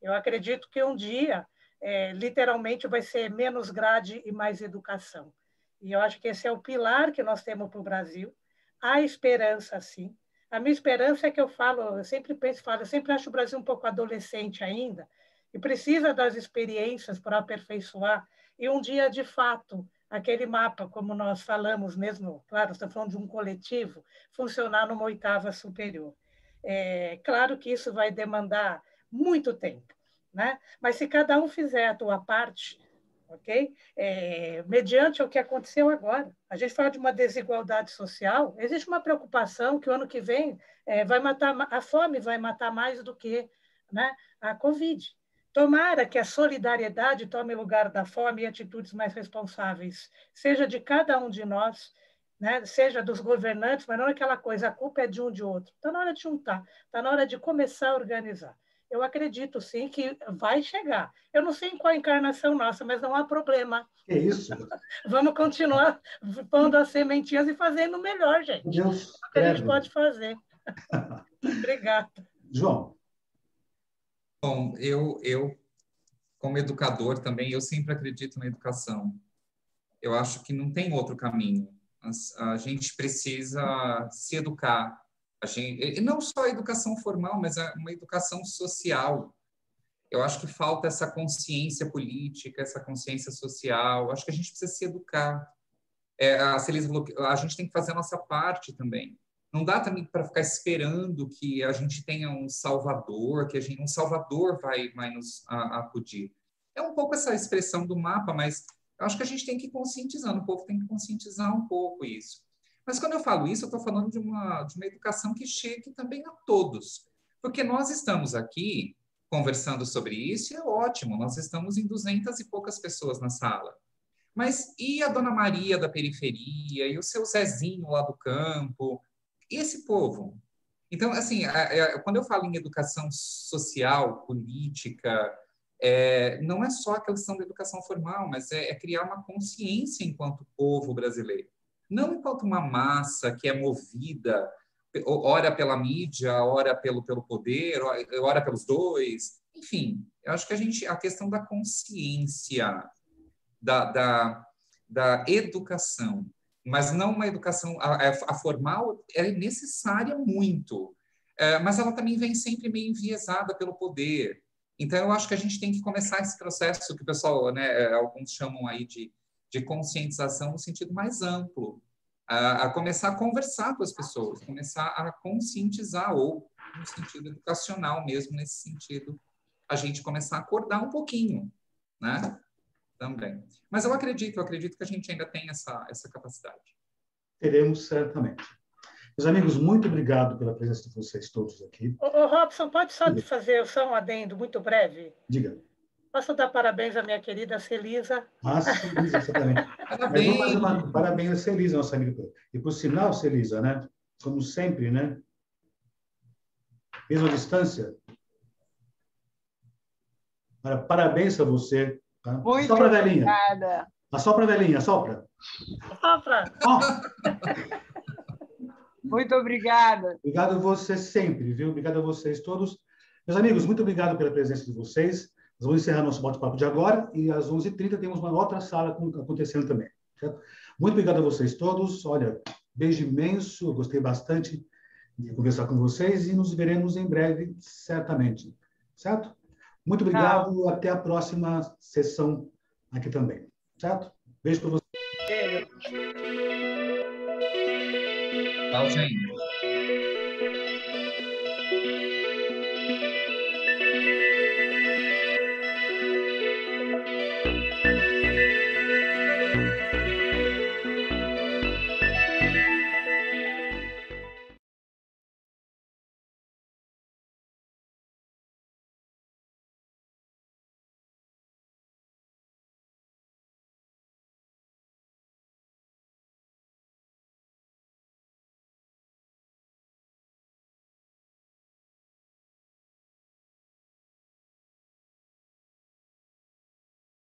Speaker 4: Eu acredito que um dia é, literalmente vai ser menos grade e mais educação. E eu acho que esse é o pilar que nós temos para o Brasil. Há esperança, sim. A minha esperança é que eu falo, eu sempre penso, falo, eu sempre acho o Brasil um pouco adolescente ainda e precisa das experiências para aperfeiçoar. E um dia, de fato, aquele mapa, como nós falamos mesmo, claro, estamos falando de um coletivo, funcionar numa oitava superior. É claro que isso vai demandar muito tempo né? Mas se cada um fizer a tua parte, ok? É, mediante o que aconteceu agora, a gente fala de uma desigualdade social, existe uma preocupação que o ano que vem é, vai matar a fome vai matar mais do que, né? A Covid. Tomara que a solidariedade tome lugar da fome e atitudes mais responsáveis, seja de cada um de nós, né? seja dos governantes, mas não é aquela coisa, a culpa é de um de outro. Está na hora de juntar, está na hora de começar a organizar eu acredito sim que vai chegar. Eu não sei em qual encarnação nossa, mas não há problema.
Speaker 1: É isso.
Speaker 4: Vamos continuar pondo as sementinhas e fazendo melhor, gente.
Speaker 1: Deus,
Speaker 4: o que a gente pode fazer. Obrigada.
Speaker 1: João.
Speaker 5: Bom, eu, eu, como educador também, eu sempre acredito na educação. Eu acho que não tem outro caminho. A gente precisa se educar, a gente, e não só a educação formal, mas uma educação social. Eu acho que falta essa consciência política, essa consciência social. Acho que a gente precisa se educar. É, a Celisa falou que a gente tem que fazer a nossa parte também. Não dá também para ficar esperando que a gente tenha um salvador, que a gente, um salvador vai, vai nos a, acudir. É um pouco essa expressão do mapa, mas acho que a gente tem que ir conscientizando, o povo tem que conscientizar um pouco isso. Mas quando eu falo isso, eu estou falando de uma, de uma educação que chegue também a todos. Porque nós estamos aqui conversando sobre isso e é ótimo, nós estamos em duzentas e poucas pessoas na sala. Mas e a Dona Maria da periferia, e o seu Zezinho lá do campo, e esse povo? Então, assim, quando eu falo em educação social, política, é, não é só a questão da educação formal, mas é, é criar uma consciência enquanto povo brasileiro. Não enquanto uma massa que é movida, ora pela mídia, ora pelo, pelo poder, ora pelos dois. Enfim, eu acho que a gente, a questão da consciência, da, da, da educação, mas não uma educação, a, a formal é necessária muito, é, mas ela também vem sempre meio enviesada pelo poder. Então, eu acho que a gente tem que começar esse processo que o pessoal, né, é, alguns chamam aí de, de conscientização no sentido mais amplo, a, a, começar a conversar com as pessoas, começar a conscientizar, ou no sentido educacional mesmo, nesse sentido, a gente começar a acordar um pouquinho, né? Também. Mas eu acredito, eu acredito que a gente ainda tem essa, essa capacidade.
Speaker 1: Teremos certamente. Meus amigos, muito obrigado pela presença de vocês todos aqui.
Speaker 4: Ô, ô Robson, pode só Diga. fazer só um adendo muito breve?
Speaker 1: Diga.
Speaker 4: Posso dar parabéns à minha querida Celisa?
Speaker 1: Ah, Celisa, exatamente. parabéns. Uma, parabéns a Celisa, nossa amiga. E, por sinal, Celisa, né? Como sempre, né? Mesma distância. Parabéns a você. Tá?
Speaker 3: Muito sopra velhinha. Obrigada.
Speaker 1: Assopra velhinha, sopra.
Speaker 4: Sopra.
Speaker 3: Oh. Muito obrigada.
Speaker 1: Obrigado a você sempre, viu? Obrigado a vocês todos. Meus amigos, muito obrigado pela presença de vocês. Nós vamos encerrar nosso bate-papo de agora e às 11h30 temos uma outra sala acontecendo também. Certo? Muito obrigado a vocês todos. Olha, beijo imenso. Eu gostei bastante de conversar com vocês e nos veremos em breve, certamente. Certo? Muito obrigado. Até a próxima sessão aqui também. Certo? Beijo para vocês.
Speaker 5: Tchau, gente.